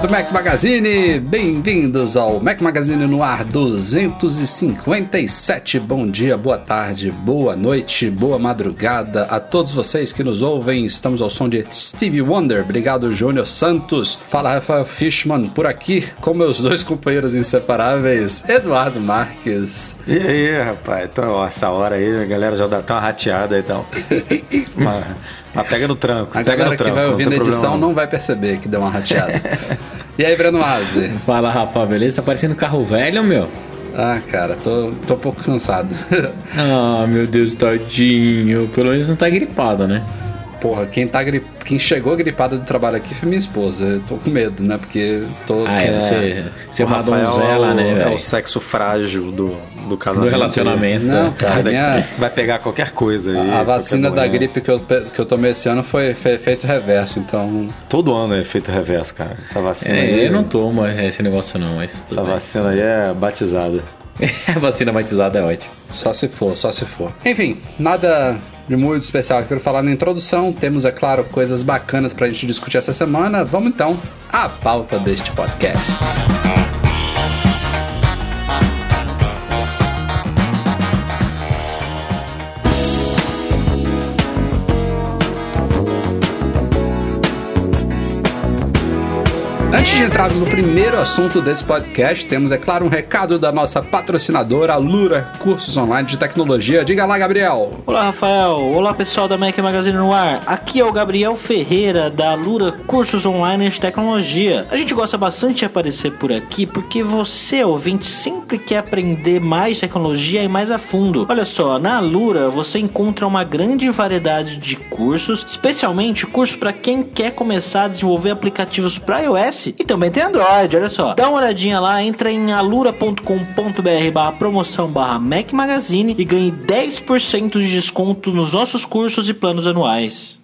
Do Mac Magazine, bem-vindos ao Mac Magazine no ar 257. Bom dia, boa tarde, boa noite, boa madrugada a todos vocês que nos ouvem. Estamos ao som de Stevie Wonder. Obrigado, Júnior Santos. Fala, Rafael Fishman, por aqui com meus dois companheiros inseparáveis, Eduardo Marques. E aí, rapaz? Então, essa hora aí, a galera já dá até uma rateada e tal. mas, mas pega no tranco. A galera que vai não ouvir na edição problema, não vai perceber que deu uma rateada. e aí, Breno Aze? Fala, Rafa, beleza? Tá parecendo carro velho, meu? Ah, cara, tô, tô um pouco cansado. Ah, meu Deus, tadinho. Pelo menos não tá gripado, né? Porra, quem, tá gri... quem chegou gripado do trabalho aqui foi minha esposa. Eu tô com medo, né? Porque tô. Ah, é, você, você é O uma Rafael é né, é o sexo frágil do, do casamento. Do relacionamento. Não, Cara, cara, minha... vai pegar qualquer coisa aí. a vacina da gripe que eu, que eu tomei esse ano foi, foi efeito reverso, então. Todo ano é feito reverso, cara. Essa vacina aí. É, eu não tomo esse negócio não, mas... Essa bem. vacina aí é batizada. A vacina batizada é ótimo. Só se for, só se for. Enfim, nada de muito especial que eu quero falar na introdução. Temos, é claro, coisas bacanas pra gente discutir essa semana. Vamos então à pauta deste podcast. Antes de entrar no primeiro assunto desse podcast, temos, é claro, um recado da nossa patrocinadora, Lura Cursos Online de Tecnologia. Diga lá, Gabriel. Olá, Rafael. Olá, pessoal da Mac Magazine no ar. Aqui é o Gabriel Ferreira, da Lura Cursos Online de Tecnologia. A gente gosta bastante de aparecer por aqui porque você, ouvinte, sempre quer aprender mais tecnologia e mais a fundo. Olha só, na Lura você encontra uma grande variedade de cursos, especialmente cursos para quem quer começar a desenvolver aplicativos para iOS e também tem Android. Olha só, dá uma olhadinha lá, entra em alura.com.br barra promoção barra Mac Magazine e ganhe 10% de desconto nos nossos cursos e planos anuais.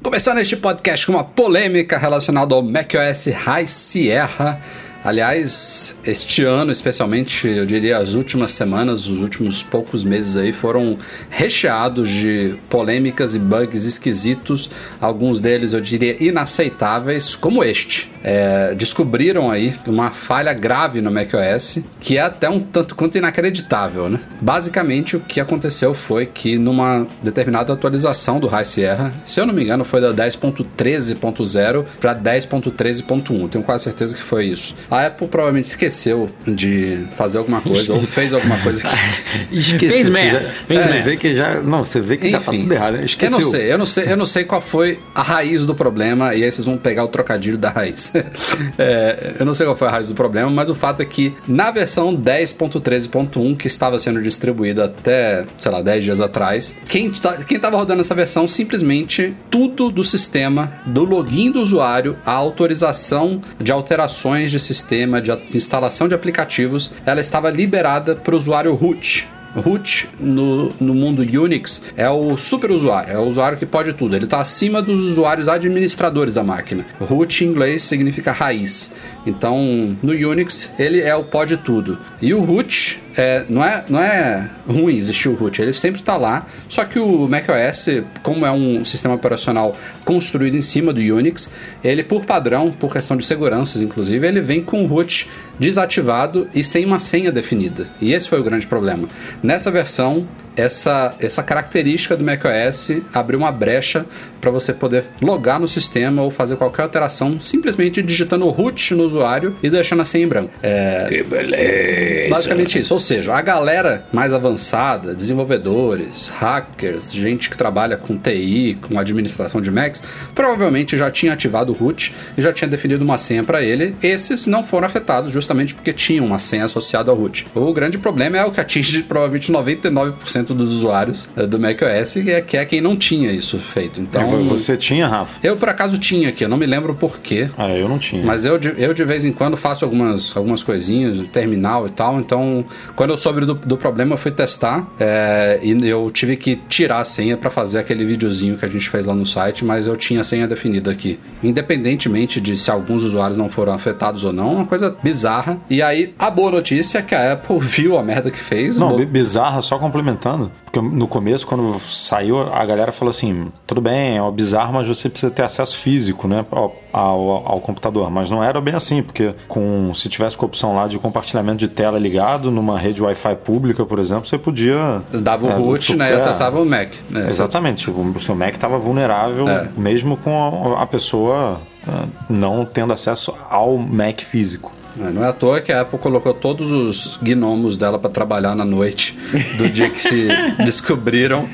Começando este podcast com uma polêmica relacionada ao macOS High Sierra. Aliás, este ano, especialmente, eu diria as últimas semanas, os últimos poucos meses aí foram recheados de polêmicas e bugs esquisitos, alguns deles eu diria inaceitáveis, como este. É, descobriram aí uma falha grave no macOS, que é até um tanto quanto inacreditável, né? Basicamente, o que aconteceu foi que numa determinada atualização do High Sierra, se eu não me engano, foi da 10.13.0 para 10.13.1, tenho quase certeza que foi isso. A Apple provavelmente esqueceu de fazer alguma coisa ou fez alguma coisa que Esqueceu. Fez você merda, já- fez você merda. vê que já. Não, você vê que já tá Enfim, tudo errado. né? Eu Esqueceu. não sei, eu não sei, eu não sei qual foi a raiz do problema, e aí vocês vão pegar o trocadilho da raiz. É, eu não sei qual foi a raiz do problema, mas o fato é que na versão 10.13.1, que estava sendo distribuída até, sei lá, 10 dias atrás, quem, quem rodando essa versão, simplesmente tudo do sistema, do login do usuário, a autorização de alterações de sistema, de instalação de aplicativos, ela estava liberada para o usuário root. Root no, no mundo Unix é o super usuário, é o usuário que pode tudo. Ele está acima dos usuários administradores da máquina. Root em inglês significa raiz. Então, no Unix, ele é o pode tudo. E o root é, não, é, não é ruim existir o root, ele sempre está lá. Só que o macOS, como é um sistema operacional construído em cima do Unix, ele, por padrão, por questão de seguranças, inclusive, ele vem com o root desativado e sem uma senha definida. E esse foi o grande problema. Nessa versão, essa, essa característica do macOS abriu uma brecha para você poder logar no sistema ou fazer qualquer alteração simplesmente digitando o root no usuário e deixando a senha em branco. É, Que beleza. Basicamente isso, ou seja, a galera mais avançada, desenvolvedores, hackers, gente que trabalha com TI, com administração de Macs, provavelmente já tinha ativado o root e já tinha definido uma senha para ele. Esses não foram afetados justamente porque tinham uma senha associada ao root. O grande problema é o que atinge provavelmente 99% dos usuários eh, do macOS, que é, que é quem não tinha isso feito. Então, Você tinha, Rafa? eu por acaso tinha aqui, eu não me lembro por quê. Ah, eu não tinha. Mas eu de, eu de vez em quando faço algumas, algumas coisinhas, terminal e tal. Então, quando eu soube do, do problema, eu fui testar é, e eu tive que tirar a senha para fazer aquele videozinho que a gente fez lá no site, mas eu tinha a senha definida aqui. Independentemente de se alguns usuários não foram afetados ou não, uma coisa bizarra. E aí, a boa notícia é que a Apple viu a merda que fez. Não, bizarra, só complementando. Porque no começo, quando saiu, a galera falou assim: tudo bem, é bizarro, mas você precisa ter acesso físico, né? Ao, ao, ao computador. Mas não era bem assim, porque com se tivesse com a opção lá de compartilhamento de tela ligado numa rede Wi-Fi pública, por exemplo, você podia. Dava o é, root, né? E é, acessava o Mac. né? Exatamente. Tipo, o seu Mac estava vulnerável, É. mesmo com a, a pessoa ah, não tendo acesso ao Mac físico. É, Não é à toa que a Apple colocou todos os gnomos dela para trabalhar na noite do dia que se descobriram.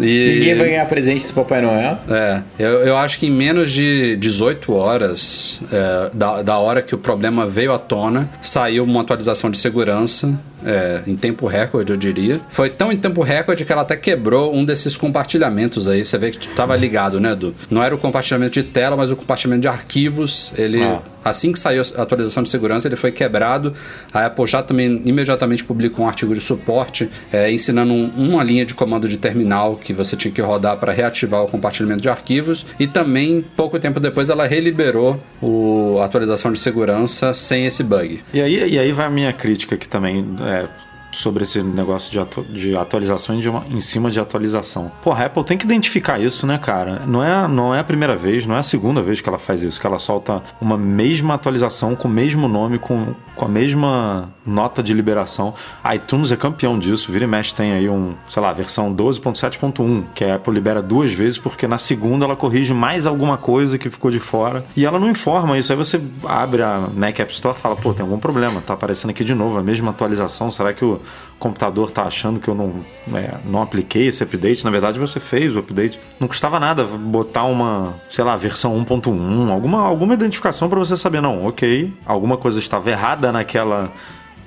E... Ninguém vai ganhar presente do Papai Noel. É, eu, eu acho que em menos de 18 horas é, da, da hora que o problema veio à tona, saiu uma atualização de segurança é, em tempo recorde, eu diria. Foi tão em tempo recorde que ela até quebrou um desses compartilhamentos aí. Você vê que tava ligado, né, Edu? Não era o compartilhamento de tela, mas o compartilhamento de arquivos. Ele, Ah. Assim que saiu a atualização de segurança, ele foi quebrado. A Apple já também imediatamente publicou um artigo de suporte é, ensinando um- uma linha de comando de terminal que você tinha que rodar para reativar o compartilhamento de arquivos. E também, pouco tempo depois, ela reliberou o, a atualização de segurança sem esse bug. E aí, e aí vai a minha crítica aqui também é, sobre esse negócio de, atu- de atualização de uma- em cima de atualização. Porra, a Apple tem que identificar isso, né, cara? Não é, não é a primeira vez, não é a segunda vez que ela faz isso, que ela solta uma mesma atualização com o mesmo nome, com, com a mesma nota de liberação. A iTunes é campeão disso, vira e mexe tem aí um, sei lá, versão 12.7.1, que a Apple libera duas vezes porque na segunda ela corrige mais alguma coisa que ficou de fora e ela não informa isso. Aí você abre a Mac App Store e fala, pô, tem algum problema, tá aparecendo aqui de novo a mesma atualização, será que o computador tá achando que eu não, é, não apliquei esse update? Na verdade você fez o update. Não custava nada botar uma, sei lá, versão 1.1, alguma, alguma identificação para você saber, não, ok, alguma coisa estava errada naquela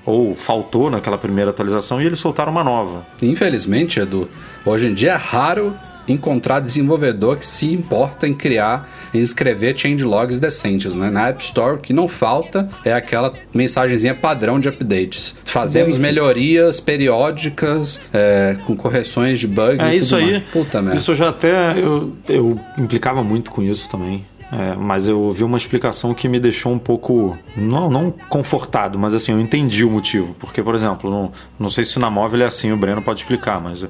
ou faltou naquela primeira atualização e eles soltaram uma nova. Infelizmente, Edu, hoje em dia é raro encontrar desenvolvedor que se importa em criar e escrever changelogs decentes, né? Na App Store, o que não falta é aquela mensagenzinha padrão de updates. Fazemos melhorias periódicas é, com correções de bugs É e isso tudo aí. mais. Puta merda. Isso eu já até eu, eu implicava muito com isso também. É, mas eu ouvi uma explicação que me deixou um pouco não, não confortado, mas assim, eu entendi o motivo. Porque, por exemplo, não, não sei se na móvel é assim, o Breno pode explicar, mas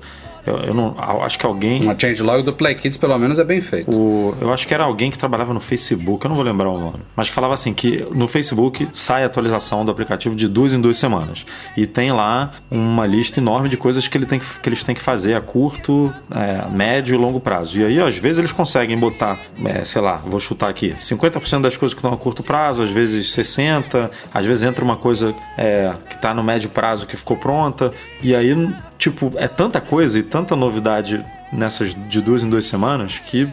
eu, eu não acho que alguém. Uma changelog do Play Kids, pelo menos, é bem feito. O, eu acho que era alguém que trabalhava no Facebook, eu não vou lembrar o nome, mas que falava assim que no Facebook sai a atualização do aplicativo de duas em duas semanas e tem lá uma lista enorme de coisas que, ele tem que, que eles têm que fazer a curto, é, médio e longo prazo. E aí às vezes eles conseguem botar, é, sei lá, vou chutar aqui, 50% das coisas que estão a curto prazo, às vezes 60, às vezes entra uma coisa é, que está no médio prazo que ficou pronta e aí tipo é tanta coisa e tanta novidade nessas de duas em duas semanas que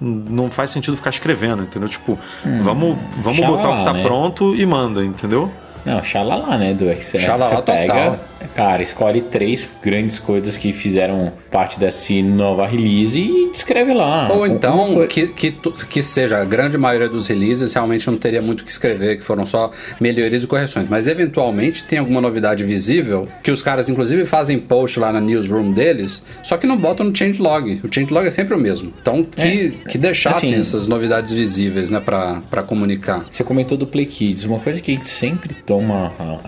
não faz sentido ficar escrevendo, entendeu? Tipo, vamos, vamos xalala, botar o que tá né? pronto e manda, entendeu? Não, xalala, né, do Excel. Xalala Você pega, total. cara, escolhe três grandes coisas que fizeram parte dessa nova release e descreve lá. Ou então que, que, que seja a grande maioria dos releases realmente não teria muito o que escrever, que foram só melhorias e correções. Mas eventualmente tem alguma novidade visível que os caras inclusive fazem post lá na newsroom deles, só que não botam no changelog. O changelog é sempre o mesmo. Então que, que deixassem assim- essas novidades visíveis, né, pra, pra comunicar. Você comentou do Play Kids. Uma coisa que a gente sempre toma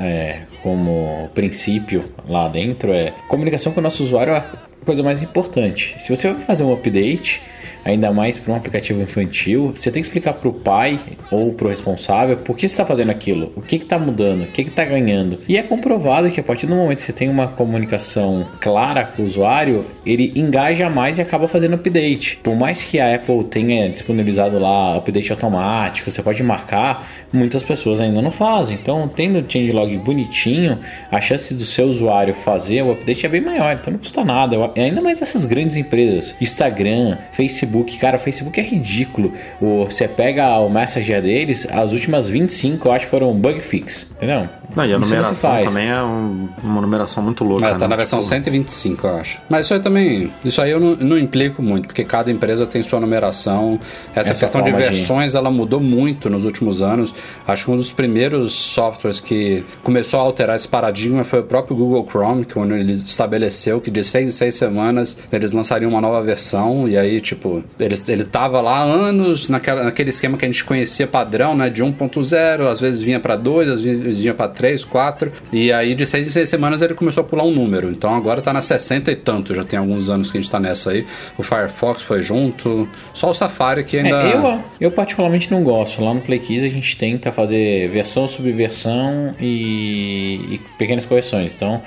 é, como princípio lá dentro é comunicação com o nosso usuário é a coisa mais importante. Se você vai fazer um update, ainda mais para um aplicativo infantil, você tem que explicar para o pai ou para o responsável por que você está fazendo aquilo, o que está mudando, o que está ganhando. E é comprovado que a partir do momento que você tem uma comunicação clara com o usuário, ele engaja mais e acaba fazendo update. Por mais que a Apple tenha disponibilizado lá update automático, você pode marcar, muitas pessoas ainda não fazem. Então, tendo o changelog bonitinho, a chance do seu usuário fazer o update é bem maior, então não custa nada. Ainda mais essas grandes empresas, Instagram, Facebook, cara, o Facebook é ridículo. O, você pega o Messenger deles, as últimas 25 eu acho que foram bug fix, entendeu? Não, e a numeração também é um, uma numeração muito louca. É, tá né? na versão Tipo, 125, eu acho. Mas isso aí também. Isso aí eu não, não implico muito, porque cada empresa tem sua numeração. Essa, Essa questão de versões, ela mudou muito nos últimos anos. Acho que um dos primeiros softwares que começou a alterar esse paradigma foi o próprio Google Chrome, que quando ele estabeleceu que de seis em seis semanas eles lançariam uma nova versão. E aí, tipo, ele, ele tava lá há anos naquela, naquele esquema que a gente conhecia padrão, né? De 1.0, às vezes vinha para 2, às vezes vinha para 3, 4. E aí, de seis em seis semanas, ele começou a pular um número. Então agora tá na 60 e tanto. Já tem alguns anos que a gente tá nessa aí. O Firefox foi junto. Só o Safari que ainda. É, eu, eu particularmente não gosto. Lá no Play Keys a gente tenta fazer versão, subversão e, e pequenas correções. Então,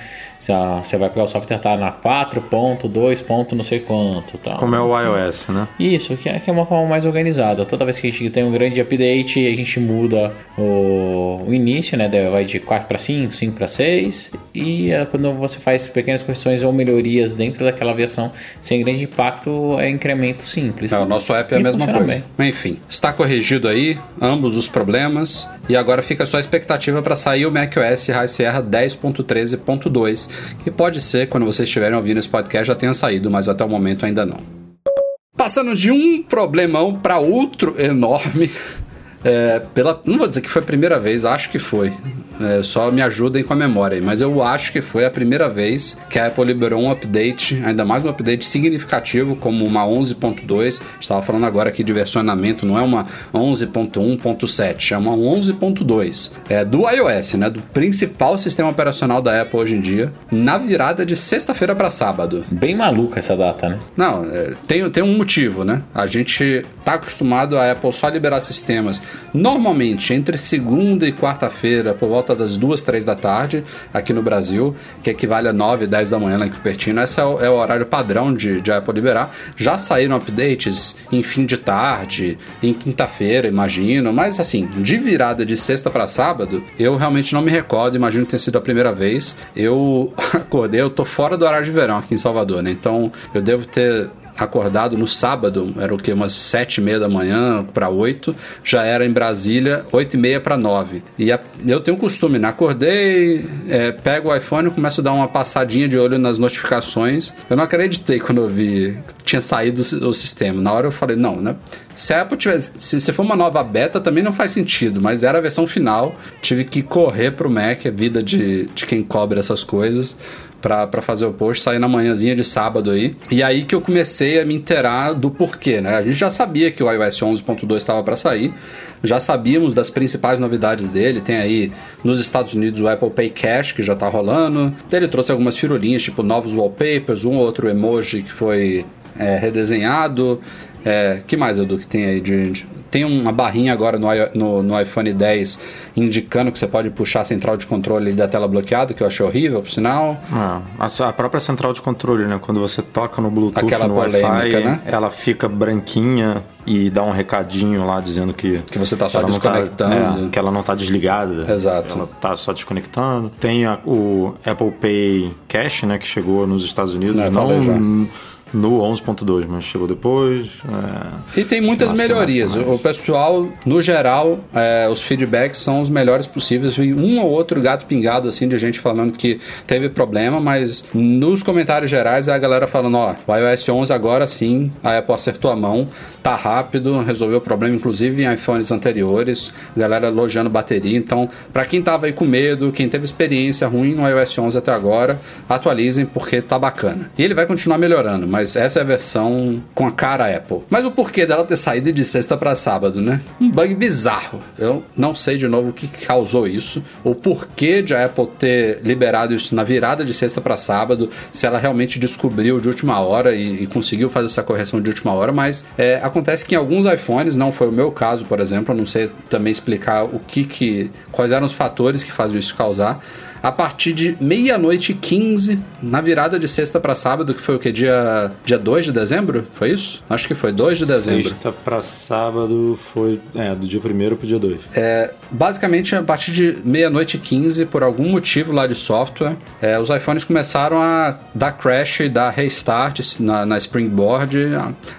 você vai pegar o software tá na 4.2. ponto não sei quanto, tal. Como é o iOS, né? Isso, que é, que é uma forma mais organizada. Toda vez que a gente tem um grande update, a gente muda o, o início, né? Vai de 4 para 5, 5 para 6. E é, quando você faz pequenas correções ou melhorias dentro daquela versão sem grande impacto, é incremento simples. É, o nosso app é a mesma coisa. bem. Mas, Enfim, está corrigido aí ambos os problemas e agora fica só a expectativa para sair o macOS High Sierra 10.13.2, que pode ser, quando vocês estiverem ouvindo esse podcast, já tenha saído, mas até o momento ainda não. Passando de um problemão para outro enorme. É, pela, não vou dizer que foi a primeira vez, acho que foi. É, só me ajudem com a memória aí, mas eu acho que foi a primeira vez que a Apple liberou um update, ainda mais um update significativo, como uma 11.2. Estava falando agora aqui de versionamento, não é uma 11.1.7, é uma 11.2. É do iOS, né? Do principal sistema operacional da Apple hoje em dia, na virada de sexta-feira para sábado. Bem maluca essa data, né? Não, é, tem, tem um motivo, né? A gente tá acostumado a Apple só liberar sistemas normalmente entre segunda e quarta-feira, por volta das duas, três da tarde, aqui no Brasil, que equivale a 9, 10 da manhã lá em Cupertino. Esse é o, é o horário padrão de, de Apple liberar. Já saíram updates em fim de tarde, em quinta-feira, imagino, mas assim, de virada de sexta para sábado, eu realmente não me recordo, imagino que tenha sido a primeira vez. Eu acordei, eu tô fora do horário de verão aqui em Salvador, né? Então eu devo ter acordado no sábado, era o que? Umas sete e meia da manhã para oito, já era em Brasília, oito e meia para nove. E a- eu tenho um costume, né? Acordei, é, pego o iPhone e começo a dar uma passadinha de olho nas notificações. Eu não acreditei quando eu vi tinha saído o si- o sistema. Na hora eu falei, não, né? Se a Apple tivesse, se, se for uma nova beta, também não faz sentido, mas era a versão final. Tive que correr pro Mac, a vida de, de quem cobre essas coisas pra fazer o post, sair na manhãzinha de sábado aí. E aí que eu comecei a me inteirar do porquê, né? A gente já sabia que o iOS 11.2 estava para sair, já sabíamos das principais novidades dele. Tem aí nos Estados Unidos o Apple Pay Cash, que já tá rolando. Ele trouxe algumas firulinhas, tipo novos wallpapers, um ou outro emoji que foi é, redesenhado. É, que mais, Edu, que tem aí de... tem uma barrinha agora no, no, no iPhone 10 indicando que você pode puxar a central de controle da tela bloqueada, que eu achei horrível, por sinal. Ah, a, própria central de controle, né? Quando você toca no Bluetooth, Aquela no polêmica, Wi-Fi, né? ela fica branquinha e dá um recadinho lá dizendo que... Que você tá só não desconectando. é, que ela não tá desligada. Exato. Ela tá só desconectando. Tem a- o Apple Pay Cash, né? Que chegou nos Estados Unidos. É, não falei já. n- no 11.2, mas chegou depois. é. E tem muitas Massa, melhorias. massa, O pessoal, no geral, é, os feedbacks são os melhores possíveis. Vi um ou outro gato pingado, assim, de gente falando que teve problema, mas nos comentários gerais é a galera falando: ó, o iOS 11 agora sim, a Apple acertou a mão, tá rápido, resolveu o problema, inclusive em iPhones anteriores. Galera elogiando bateria. Então, pra quem tava aí com medo, quem teve experiência ruim no iOS 11 até agora, atualizem porque tá bacana. E ele vai continuar melhorando, mas mas essa é a versão com a cara Apple. Mas o porquê dela ter saído de sexta para sábado, né? Um bug bizarro. Eu não sei de novo o que causou isso, o porquê de a Apple ter liberado isso na virada de sexta para sábado, se ela realmente descobriu de última hora e, e conseguiu fazer essa correção de última hora, mas é, acontece que em alguns iPhones, não foi o meu caso, por exemplo, eu não sei também explicar o que que quais eram os fatores que fazem isso causar a partir de meia-noite e 15, na virada de sexta para sábado, que foi o que? Dia, dia 2 de dezembro? Foi isso? Acho que foi 2 de dezembro. Sexta para sábado foi. É, do dia 1 pro dia 2. É, basicamente, a partir de meia-noite e 15, por algum motivo lá de software, é, os iPhones começaram a dar crash e dar restart na, na Springboard,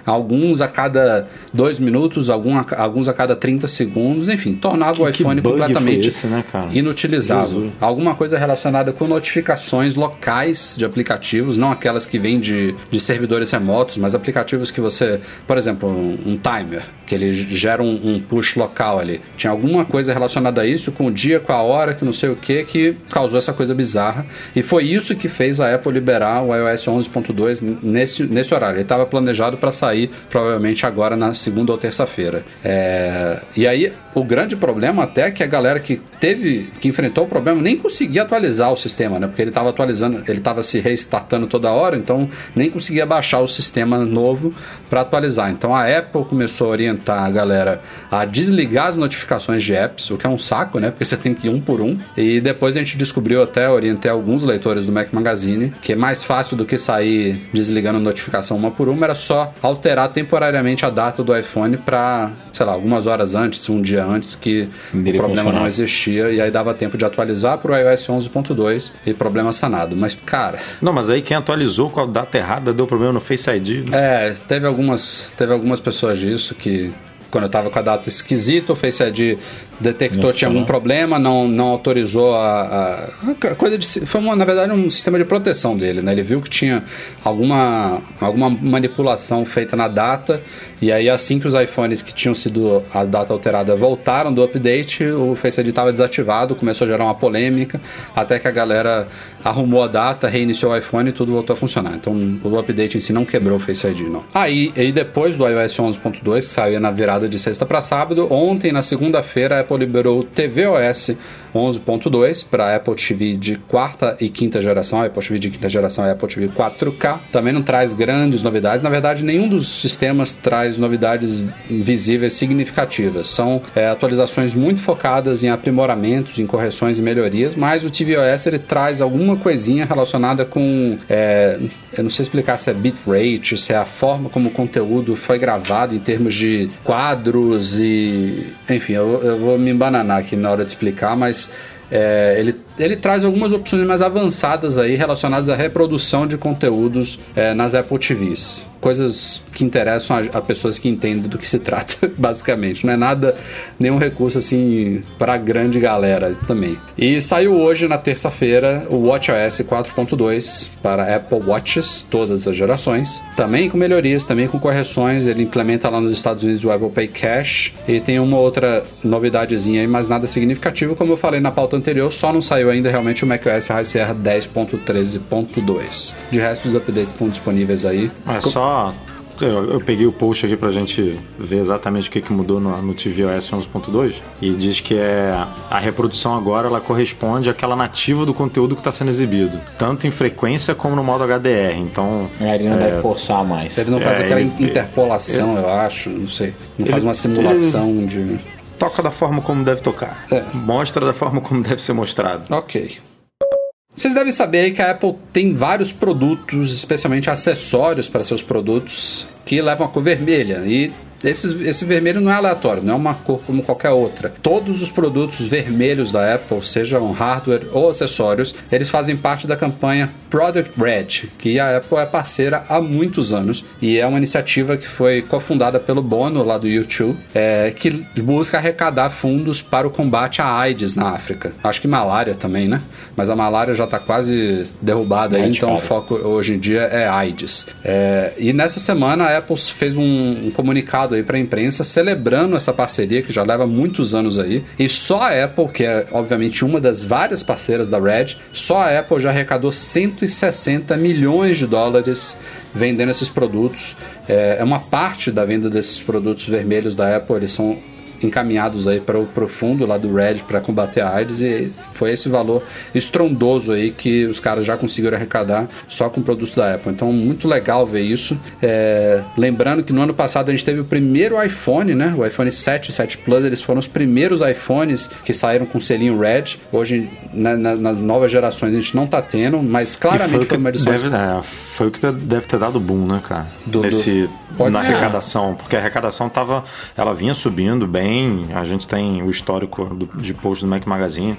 alguns a cada 2 minutos, algum, alguns a cada 30 segundos, enfim, tornava que, o iPhone completamente esse, né, inutilizável. Jesus. Alguma coisa relacionada com notificações locais de aplicativos, não aquelas que vêm de, de servidores remotos, mas aplicativos que você, por exemplo, um, um timer, que ele gera um, um, push local ali. Tinha alguma coisa relacionada a isso, com o dia, com a hora, que não sei o que, que causou essa coisa bizarra. E foi isso que fez a Apple liberar o iOS 11.2 nesse, nesse horário. Ele estava planejado para sair provavelmente agora na segunda ou terça-feira. É... E aí, o grande problema até é que a galera que teve, que enfrentou o problema, nem conseguia atualizar o sistema, né? Porque ele estava atualizando, ele estava se restartando toda hora, então nem conseguia baixar o sistema novo para atualizar. Então a Apple começou a orientar a galera a desligar as notificações de apps, o que é um saco, né? Porque você tem que ir um por um. E depois a gente descobriu até, orientei alguns leitores do Mac Magazine, que é mais fácil do que sair desligando a notificação uma por uma, era só alterar temporariamente a data do iPhone para, sei lá, algumas horas antes, um dia antes, que Dele o problema funcionar. não existia, e aí dava tempo de atualizar para o iOS 11.2 e problema sanado. Mas, cara, Não, mas aí quem atualizou com a data errada deu problema no Face ID. é, teve algumas, teve algumas pessoas disso que quando eu tava com a data esquisita, o Face ID detectou Não tinha algum funcionou. problema, não, não autorizou a, a- coisa de foi uma, na verdade um sistema de proteção dele, né? Ele viu que tinha alguma alguma manipulação feita na data e aí assim que os iPhones que tinham sido a data alterada voltaram do update, o Face ID estava desativado, começou a gerar uma polêmica, até que a galera arrumou a data, reiniciou o iPhone e tudo voltou a funcionar. Então o update em si não quebrou o Face ID, não. Aí, aí depois do iOS 11.2, que saiu na virada de sexta para sábado, ontem, na segunda-feira, Apple liberou o tvOS 11.2 para Apple TV de quarta e quinta geração. Apple TV de quinta geração é Apple TV 4K. Também não traz grandes novidades. Na verdade, nenhum dos sistemas traz novidades visíveis significativas. São é, atualizações muito focadas em aprimoramentos, em correções e melhorias, mas o tvOS ele traz alguma coisinha relacionada com. é, eu não sei explicar se é bitrate, se é a forma como o conteúdo foi gravado em termos de quadros e. Enfim, eu, eu vou me embananar aqui na hora de explicar, mas. é, ele, ele traz algumas opções mais avançadas aí relacionadas à reprodução de conteúdos é, nas Apple TVs. Coisas que interessam a, a pessoas que entendem do que se trata, basicamente. Não é nada, nenhum recurso assim para grande galera também. E saiu hoje, na terça-feira, o WatchOS 4.2 para Apple Watches, todas as gerações. Também com melhorias, também com correções. Ele implementa lá nos Estados Unidos o Apple Pay Cash. E tem uma outra novidadezinha aí, mas nada significativo. Como eu falei na pauta anterior, só não saiu ainda realmente o macOS High Sierra 10.13.2. De resto, os updates estão disponíveis aí. É só. Eu, eu peguei o post aqui pra gente ver exatamente o que, que mudou no, no tvOS 11.2 e diz que é a reprodução agora ela corresponde àquela nativa do conteúdo que está sendo exibido, tanto em frequência como no modo HDR. Então, É, Ele não deve forçar mais. Ele não faz É, aquela ele- interpolação, eu acho, não sei. Não faz Ele- uma simulação de. toca da forma como deve tocar, É. mostra da forma como deve ser mostrado. Ok. Vocês devem saber que a Apple tem vários produtos, especialmente acessórios para seus produtos, que levam a cor vermelha. E esses, esse vermelho não é aleatório, não é uma cor como qualquer outra. Todos os produtos vermelhos da Apple, sejam hardware ou acessórios, eles fazem parte da campanha Product Red, que a Apple é parceira há muitos anos e é uma iniciativa que foi cofundada pelo Bono lá do YouTube, é, que busca arrecadar fundos para o combate à AIDS na África. Acho que malária também, né? Mas a malária já está quase derrubada aí, então o Erradicada. foco hoje em dia é AIDS. É, e nessa semana a Apple fez um, um comunicado aí para a imprensa celebrando essa parceria que já leva muitos anos aí. E só a Apple, que é obviamente uma das várias parceiras da Red, só a Apple já arrecadou 160 milhões de dólares vendendo esses produtos. É, é uma parte da venda desses produtos vermelhos da Apple, eles são encaminhados aí para o profundo lá do Red para combater a AIDS e foi esse valor estrondoso aí que os caras já conseguiram arrecadar só com produtos da Apple. Então, muito legal ver isso. É, lembrando que no ano passado a gente teve o primeiro iPhone, né? O iPhone 7 e 7 Plus, eles foram os primeiros iPhones que saíram com selinho Red. Hoje, na, na, nas novas gerações, a gente não tá tendo, mas claramente foi, uma edição. Deve, é, foi o que deve ter dado boom, né, cara? Do, Nesse, do... na ser. arrecadação. Porque a arrecadação tava. Ela vinha subindo bem. A gente tem o histórico do, de post do Mac Magazine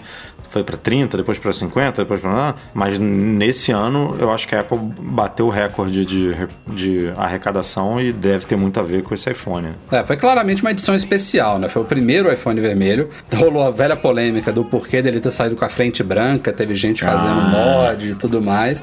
foi para 30, depois para 50, depois para. Mas nesse ano eu acho que a Apple bateu o recorde de, de arrecadação e deve ter muito a ver com esse iPhone. É, foi claramente uma edição especial, né? Foi o primeiro iPhone vermelho. Rolou a velha polêmica do porquê dele ter saído com a frente branca, teve gente fazendo ah. mod e tudo mais.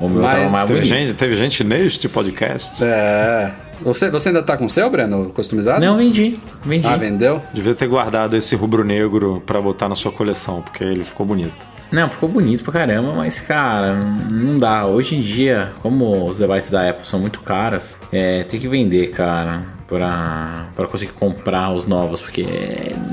O meu Mas, tava mais teve gente, teve gente neste podcast. É. Você, você ainda tá com o seu, Breno, customizado? Não, vendi. Vendi. Ah, vendeu? Devia ter guardado esse rubro-negro para botar na sua coleção, porque ele ficou bonito. Não, ficou bonito pra caramba, mas cara, não dá. Hoje em dia, como os devices da Apple são muito caros, é, tem que vender, cara, pra, pra conseguir comprar os novos, porque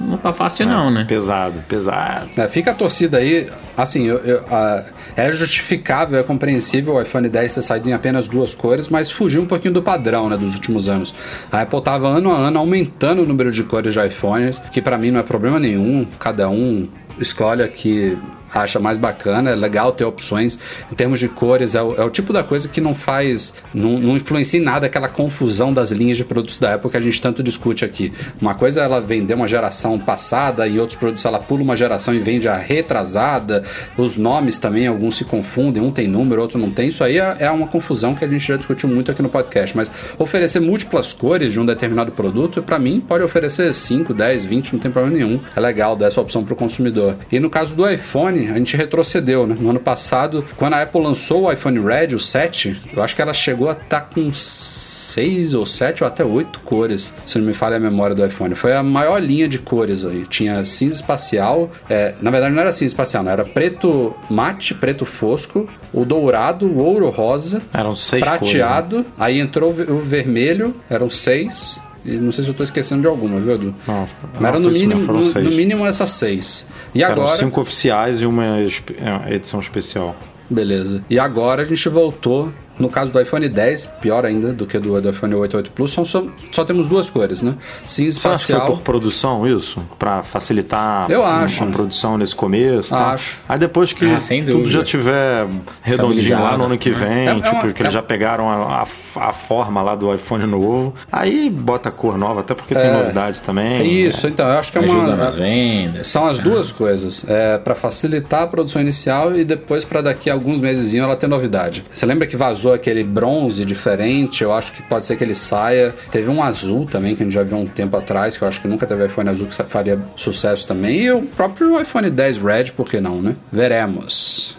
não tá fácil é, não, né? Pesado, pesado. É, fica a torcida aí, assim, eu, eu, a, é justificável, é compreensível o iPhone 10 ter saído em apenas duas cores, mas fugiu um pouquinho do padrão, né, dos últimos anos. A Apple tava ano a ano aumentando o número de cores de iPhones, que para mim não é problema nenhum, cada um escolhe aqui acha mais bacana, é legal ter opções. Em termos de cores, é o, é o tipo da coisa que não faz, não, não, influencia em nada aquela confusão das linhas de produtos da Apple que a gente tanto discute aqui. Uma coisa é ela vender uma geração passada, e outros produtos ela pula uma geração e vende a retrasada. Os nomes também, alguns se confundem, um tem número, outro não tem. Isso aí é, é uma confusão que a gente já discutiu muito aqui no podcast. Mas oferecer múltiplas cores de um determinado produto, para mim, pode oferecer 5, 10, 20, não tem problema nenhum. É legal dar essa opção para o consumidor. E no caso do iPhone, a gente retrocedeu, né? No ano passado, quando a Apple lançou o iPhone Red, o 7, eu acho que ela chegou a estar tá com 6 ou 7 ou até 8 cores, se não me falha a memória do iPhone. Foi a maior linha de cores aí. Tinha cinza espacial, é, na verdade não era cinza espacial, não, era preto mate, preto fosco, o dourado, o ouro rosa, eram seis prateado, cores, né? aí entrou o vermelho, eram seis, não sei se eu estou esquecendo de alguma, viu, Edu? Não, Mas era no mínimo, no, no, mínimo essas seis. E Eram agora. cinco oficiais e uma é, edição especial. Beleza. E agora a gente voltou no caso do iPhone 10, pior ainda do que do, do iPhone 8 8 Plus, são só, só temos duas cores, né? Cinza Você espacial. Acha que foi por produção isso? Para facilitar Eu acho. a produção nesse começo? Tá? Acho. Aí depois que ah, tudo já tiver redondinho lá no ano que vem, é, é tipo, uma, que eles é... já pegaram a, a, a, forma lá do iPhone novo, aí bota cor nova, até porque tem é. novidades também. É isso, então, eu acho que é uma. Nas vendas, são as duas coisas. É para facilitar a produção inicial e depois para daqui a alguns meses ela ter novidade. Você lembra que vazou aquele bronze? diferente, eu acho que pode ser que ele saia. Teve um azul também, que a gente já viu um tempo atrás, que eu acho que nunca teve iPhone azul que faria sucesso também. E o próprio iPhone 10 Red, por que não, né? Veremos.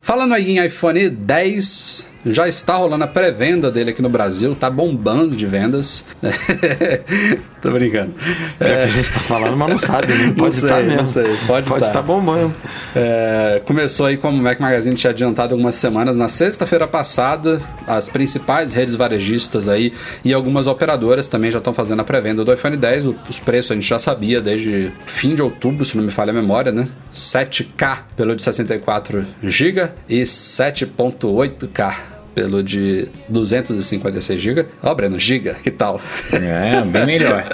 Falando aí em iPhone 10, já está rolando a pré-venda dele aqui no Brasil, tá bombando de vendas. Tô brincando. É, é que a gente tá falando, mas não sabe, né? Pode estar tá mesmo. Não sei, pode estar tá bombando. É, começou aí, como o Mac Magazine tinha adiantado algumas semanas, na sexta-feira passada, as principais redes varejistas aí e algumas operadoras também já estão fazendo a pré-venda do iPhone 10. Os preços a gente já sabia desde fim de outubro, se não me falha a memória, né? 7K pelo de 64 GB e 7.8K pelo de 256 GB. Ó, oh, Breno, giga, que tal? É, bem melhor.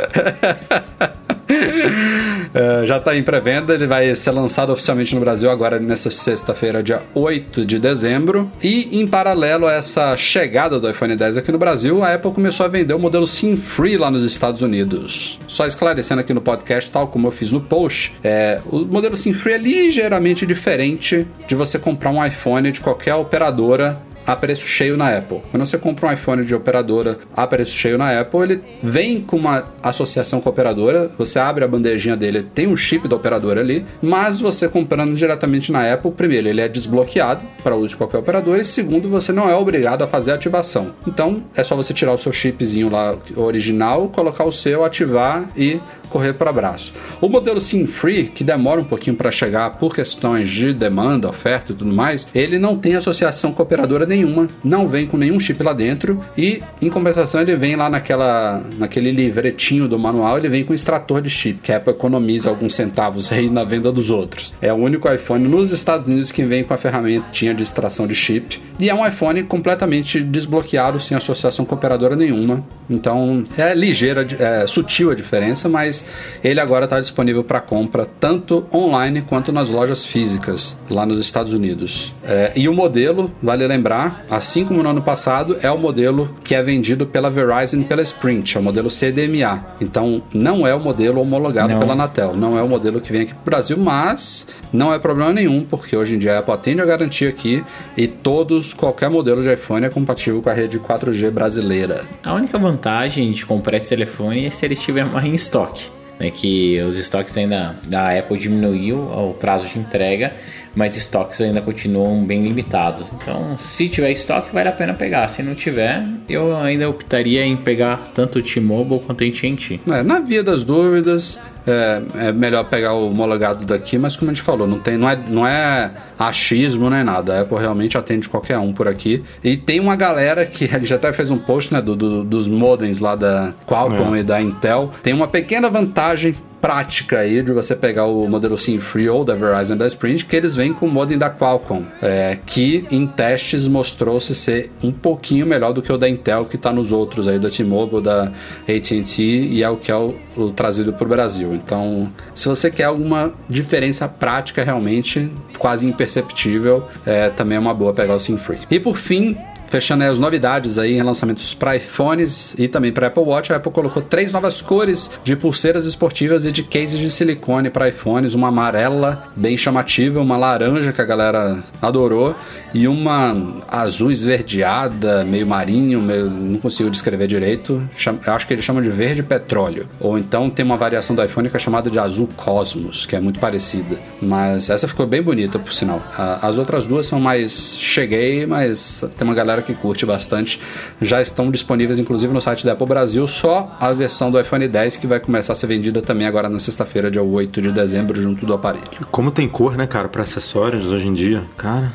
Uh, já está em pré-venda, ele vai ser lançado oficialmente no Brasil agora nessa sexta-feira, dia 8 de dezembro. E em paralelo a essa chegada do iPhone 10 aqui no Brasil, a Apple começou a vender o modelo SIM Free lá nos Estados Unidos. Só esclarecendo aqui no podcast, tal como eu fiz no post, é, o modelo SIM Free é ligeiramente diferente de você comprar um iPhone de qualquer operadora a preço cheio na Apple. Quando você compra um iPhone de operadora a preço cheio na Apple, ele vem com uma associação com a operadora, você abre a bandejinha dele, tem um chip da operadora ali, mas você comprando diretamente na Apple, primeiro, ele é desbloqueado para uso de qualquer operadora, e segundo, você não é obrigado a fazer ativação. Então, é só você tirar o seu chipzinho lá original, colocar o seu, ativar e correr para abraço. O modelo SIM Free, que demora um pouquinho para chegar por questões de demanda, oferta e tudo mais, ele não tem associação com operadora nenhuma, não vem com nenhum chip lá dentro e, em compensação, ele vem lá naquela, naquele livretinho do manual, ele vem com extrator de chip, que a Apple economiza alguns centavos aí na venda dos outros. É o único iPhone nos Estados Unidos que vem com a ferramentinha de extração de chip e é um iPhone completamente desbloqueado, sem associação com operadora nenhuma. Então é ligeira, é sutil a diferença, mas ele agora está disponível para compra tanto online quanto nas lojas físicas lá nos Estados Unidos. É, e o modelo, vale lembrar, assim como no ano passado, é o modelo que é vendido pela Verizon pela Sprint, é o modelo CDMA. Então não é o modelo homologado não. pela Anatel, não é o modelo que vem aqui para o Brasil, mas não é problema nenhum, porque hoje em dia a Apple atende a garantia aqui e todos, qualquer modelo de iPhone é compatível com a rede 4G brasileira. A única vantagem de comprar esse telefone é se ele estiver mais em estoque né, que os estoques ainda da Apple diminuiu o prazo de entrega, mas estoques ainda continuam bem limitados. Então, se tiver estoque, vale a pena pegar. Se não tiver, eu ainda optaria em pegar tanto o T-Mobile quanto o AT&T. É, na via das dúvidas, é, é, melhor pegar o homologado daqui, mas como a gente falou, não, tem, não, é, não é achismo nem nada. A Apple realmente atende qualquer um por aqui. E tem uma galera que a gente até fez um post né, do, do dos modems lá da Qualcomm é. e da Intel. Tem uma pequena vantagem prática aí de você pegar o modelo SIM Free ou da Verizon da Sprint, que eles vêm com o modem da Qualcomm, é, que em testes mostrou-se ser um pouquinho melhor do que o da Intel, que está nos outros aí, da T-Mobile, da AT&T, e é o que é o, o trazido para o Brasil. Então, se você quer alguma diferença prática realmente, quase imperceptível, é, também é uma boa pegar o SIM Free. E por fim, Fechando as novidades aí em lançamentos para iPhones e também para Apple Watch, a Apple colocou três novas cores de pulseiras esportivas e de cases de silicone para iPhones, uma amarela bem chamativa, uma laranja que a galera adorou e uma azul esverdeada, meio marinho, meio, não consigo descrever direito. Eu acho que ele chama de verde petróleo. Ou então tem uma variação do iPhone que é chamada de azul cosmos, que é muito parecida. Mas essa ficou bem bonita, por sinal. As outras duas são mais cheguei, mas tem uma galera galera que curte bastante. Já estão disponíveis, inclusive, no site da Apple Brasil, só a versão do iPhone 10 que vai começar a ser vendida também agora na sexta-feira, dia 8 de dezembro, junto do aparelho. Como tem cor, né, cara, para acessórios hoje em dia, cara.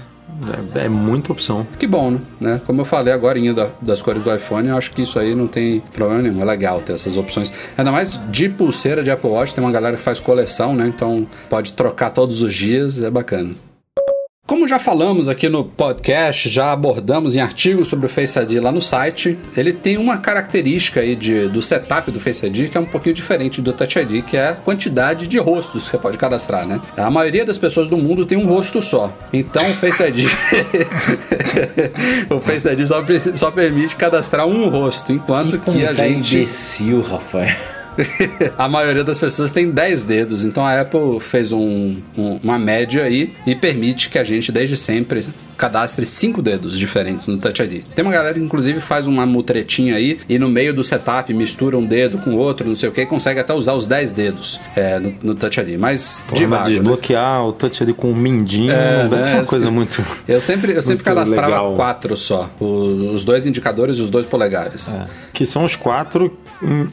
É, é, muita opção. Que bom, né? Como eu falei agora da, das cores do iPhone, eu acho que isso aí não tem problema nenhum. É legal ter essas opções. Ainda mais de pulseira de Apple Watch, tem uma galera que faz coleção, né? Então pode trocar todos os dias, é bacana. Como já falamos aqui no podcast, já abordamos em artigos sobre o Face ID lá no site, ele tem uma característica aí de, do setup do Face ID que é um pouquinho diferente do Touch ID, que é a quantidade de rostos que você pode cadastrar, né? A maioria das pessoas do mundo tem um rosto só. Então o Face ID o Face ID só, só, permite cadastrar um rosto, enquanto que, que a gente imbecil, Rafael. a maioria das pessoas tem 10 dedos, então a Apple fez um, um, uma média aí e permite que a gente, desde sempre, cadastre cinco dedos diferentes no Touch ID. Tem uma galera que inclusive faz uma mutretinha aí e no meio do setup mistura um dedo com outro, não sei o que, consegue até usar os 10 dedos é, no, no, Touch ID. Mas de vago, desbloquear né? o Touch ID com um mindinho é, deve né? ser uma coisa muito. Eu sempre, eu sempre cadastrava legal. quatro só: os, dois indicadores e os dois polegares. É. Que são os quatro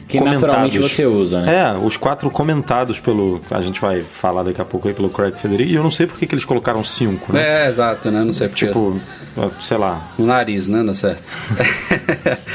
que naturalmente você usa, né? É, os quatro comentados pelo. A gente vai falar daqui a pouco aí pelo Craig Federici. E eu não sei porque que eles colocaram cinco, né? É, exato, né? Não sei porque. Tipo, sei lá. O nariz, né? Não certo.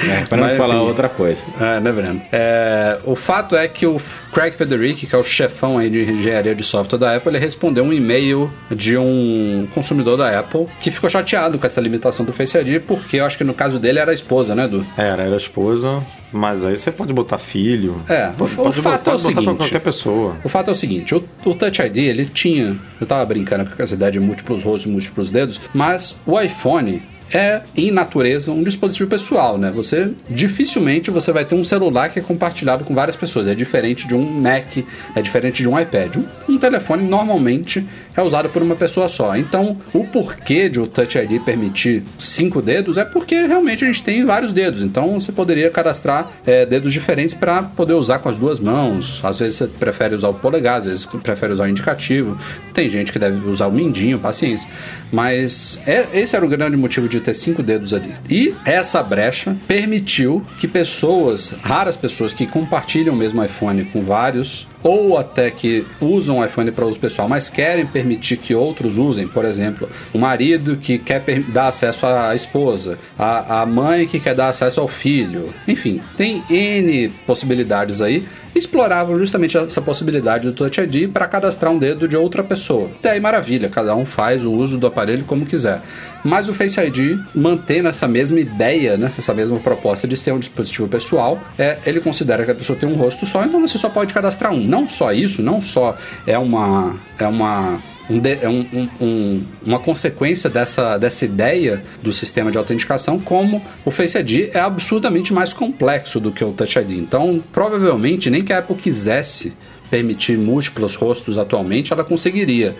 é, para não falar outra coisa. É, né, Breno? É, o fato é que o Craig Federici, que é o chefão aí de engenharia de software da Apple, ele respondeu um e-mail de um consumidor da Apple que ficou chateado com essa limitação do Face ID, porque eu acho que no caso dele era a esposa, né, Du? Era, era a esposa. Mas aí você pode botar filho. É, o, pode, fato é o seguinte. Qualquer pessoa. O fato é o seguinte: o, o, Touch ID ele tinha. Eu tava brincando com essa ideia de múltiplos rostos e múltiplos dedos, mas o iPhone é em natureza um dispositivo pessoal, né? Você dificilmente você vai ter um celular que é compartilhado com várias pessoas. É diferente de um Mac, é diferente de um iPad. Um, um telefone normalmente é usado por uma pessoa só. Então, o porquê de o Touch ID permitir cinco dedos é porque realmente a gente tem vários dedos. Então, você poderia cadastrar é, dedos diferentes para poder usar com as duas mãos. Às vezes você prefere usar o polegar, às vezes prefere usar o indicativo. Tem gente que deve usar o mindinho, paciência. Mas é, esse era o grande motivo de ter cinco dedos ali. E essa brecha permitiu que pessoas, raras pessoas que compartilham o mesmo iPhone com vários ou até que usam o iPhone para uso pessoal, mas querem permitir que outros usem, por exemplo, o marido que quer dar acesso à esposa, a, a mãe que quer dar acesso ao filho, enfim, tem N possibilidades aí exploravam justamente essa possibilidade do Touch ID para cadastrar um dedo de outra pessoa. Até aí maravilha, cada um faz o uso do aparelho como quiser. Mas o Face ID, mantendo essa mesma ideia, né, essa mesma proposta de ser um dispositivo pessoal, é, ele considera que a pessoa tem um rosto só, então você só pode cadastrar um. Não só isso, não só é uma, é uma é um, um, um, uma consequência dessa, dessa ideia do sistema de autenticação, como o Face ID é absurdamente mais complexo do que o Touch ID. Então, provavelmente, nem que a Apple quisesse permitir múltiplos rostos atualmente, ela conseguiria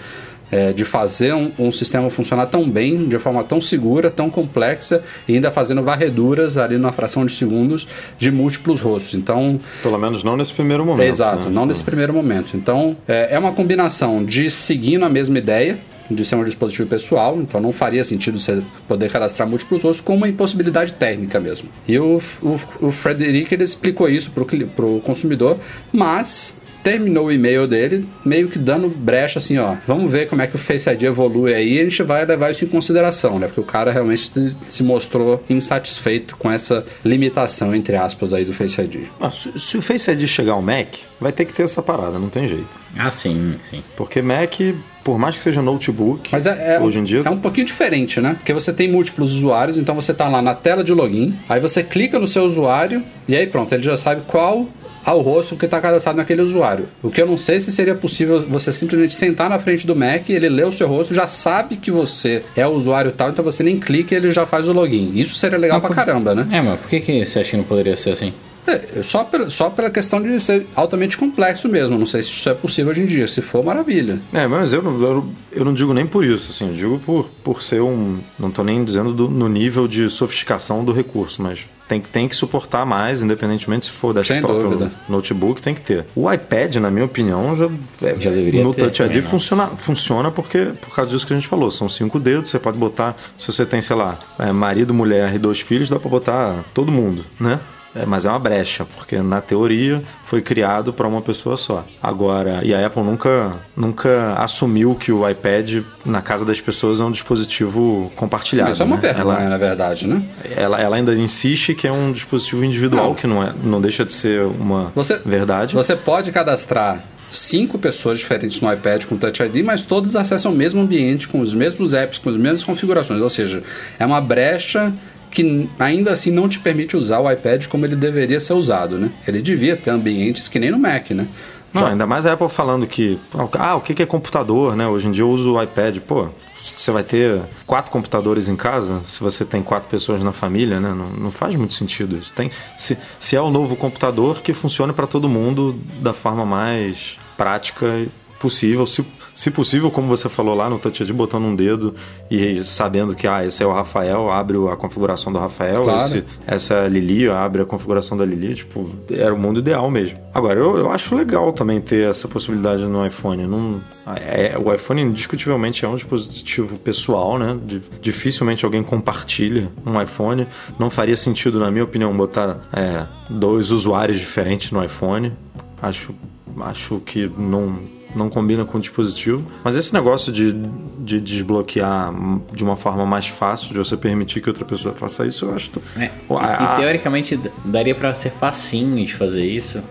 é, de fazer um, um, sistema funcionar tão bem, de forma tão segura, tão complexa, e ainda fazendo varreduras ali na fração de segundos de múltiplos rostos. Então. Pelo menos não nesse primeiro momento. Exato, né? não nesse primeiro momento. Então, é, é uma combinação de seguindo a mesma ideia, de ser um dispositivo pessoal, então não faria sentido você poder cadastrar múltiplos rostos com uma impossibilidade técnica mesmo. E o, o, o Frederic ele explicou isso para o consumidor, mas terminou o e-mail dele, meio que dando brecha assim, ó. Vamos ver como é que o Face ID evolui aí e a gente vai levar isso em consideração, né? Porque o cara realmente se mostrou insatisfeito com essa limitação, entre aspas, aí do Face ID. Ah, se, se, o Face ID chegar ao Mac, vai ter que ter essa parada, não tem jeito. Ah, sim, sim. Porque Mac por mais que seja notebook, Mas é, é, hoje em dia. É um pouquinho diferente, né? Porque você tem múltiplos usuários, então você tá lá na tela de login, aí você clica no seu usuário e aí pronto, ele já sabe qual ao rosto que está cadastrado naquele usuário. O que eu não sei se seria possível você simplesmente sentar na frente do Mac, ele lê o seu rosto, já sabe que você é o usuário tal, então você nem clica e ele já faz o login. Isso seria legal mas pra caramba, né? É, mas por que, que você acha que não poderia ser assim? É, só, pela, só pela questão de ser altamente complexo mesmo. Não sei se isso é possível hoje em dia. Se for, maravilha. É, mas eu, eu, eu não digo nem por isso. Assim, eu digo por, por ser um. Não estou nem dizendo do, no nível de sofisticação do recurso, mas tem, tem que suportar mais, independentemente se for desktop ou notebook, tem que ter. O iPad, na minha opinião, já, é, já deveria no ter. Touch ID funciona, funciona porque por causa disso que a gente falou. São cinco dedos, você pode botar, se você tem, sei lá, é, marido, mulher e dois filhos, dá para botar todo mundo, né? É, mas é uma brecha, porque na teoria foi criado para uma pessoa só. Agora, e a Apple nunca, nunca assumiu que o iPad na casa das pessoas é um dispositivo compartilhado. Isso é uma né? vergonha, ela, na verdade, né? Ela, ela ainda insiste que é um dispositivo individual, não. que não, é, não deixa de ser uma você, verdade. Você pode cadastrar cinco pessoas diferentes no iPad com Touch ID, mas todas acessam o mesmo ambiente, com os mesmos apps, com as mesmas configurações. Ou seja, é uma brecha que ainda assim não te permite usar o iPad como ele deveria ser usado, né? Ele devia ter ambientes que nem no Mac, né? Não, ainda mais a Apple falando que, ah, o que é computador, né? Hoje em dia eu uso o iPad. Pô, você vai ter quatro computadores em casa, se você tem quatro pessoas na família, né? Não, não faz muito sentido isso. Tem, se, se é o novo computador, que funcione para todo mundo da forma mais prática possível. Se se possível, como você falou lá no Touch ID, botando um dedo e sabendo que ah, esse é o Rafael, abre a configuração do Rafael, claro. esse, essa é a Lili, abre a configuração da Lili, tipo, era o mundo ideal mesmo. Agora, eu, eu acho legal também ter essa possibilidade no iPhone. Não, é, o iPhone indiscutivelmente é um dispositivo pessoal, né? Dificilmente alguém compartilha um iPhone. Não faria sentido, na minha opinião, botar é, dois usuários diferentes no iPhone. Acho, acho que não não combina com o dispositivo. Mas esse negócio de, de desbloquear de uma forma mais fácil, de você permitir que outra pessoa faça isso, eu acho. É, e, e, teoricamente daria para ser facinho de fazer isso.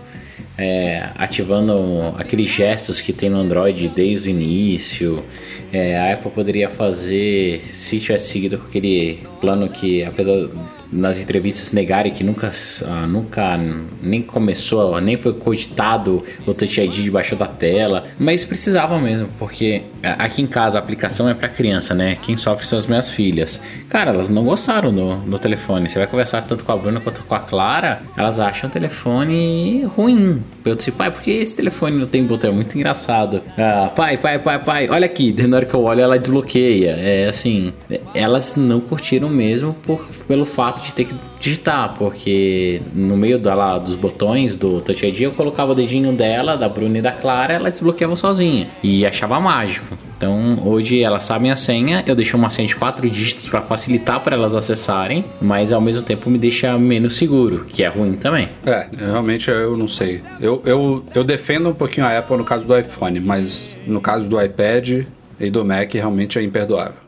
É, ativando aqueles gestos que tem no Android desde o início. É, a Apple poderia fazer, se tivesse seguido com aquele plano que, apesar nas entrevistas negarem que nunca, ah, nunca nem começou, nem foi cogitado o Touch ID debaixo da tela, mas precisava mesmo, porque aqui em casa a aplicação é para criança, né? Quem sofre são as minhas filhas. Cara, elas não gostaram do, do telefone. Você vai conversar tanto com a Bruna quanto com a Clara, elas acham o telefone ruim. Eu disse, pai, por que esse telefone não tem botão? É muito engraçado. Ah, pai, pai, pai, pai, olha aqui. Na hora que eu olho, ela desbloqueia. É assim, elas não curtiram mesmo por, pelo fato de ter que digitar, porque no meio da, lá, dos botões do Touch ID eu colocava o dedinho dela, da Bruna e da Clara, ela desbloqueava sozinha e achava mágico. Então hoje elas sabem a senha, eu deixo uma senha de quatro dígitos para facilitar para elas acessarem, mas ao mesmo tempo me deixa menos seguro, que é ruim também. É, realmente eu não sei. Eu, eu, eu defendo um pouquinho a Apple no caso do iPhone, mas no caso do iPad e do Mac realmente é imperdoável.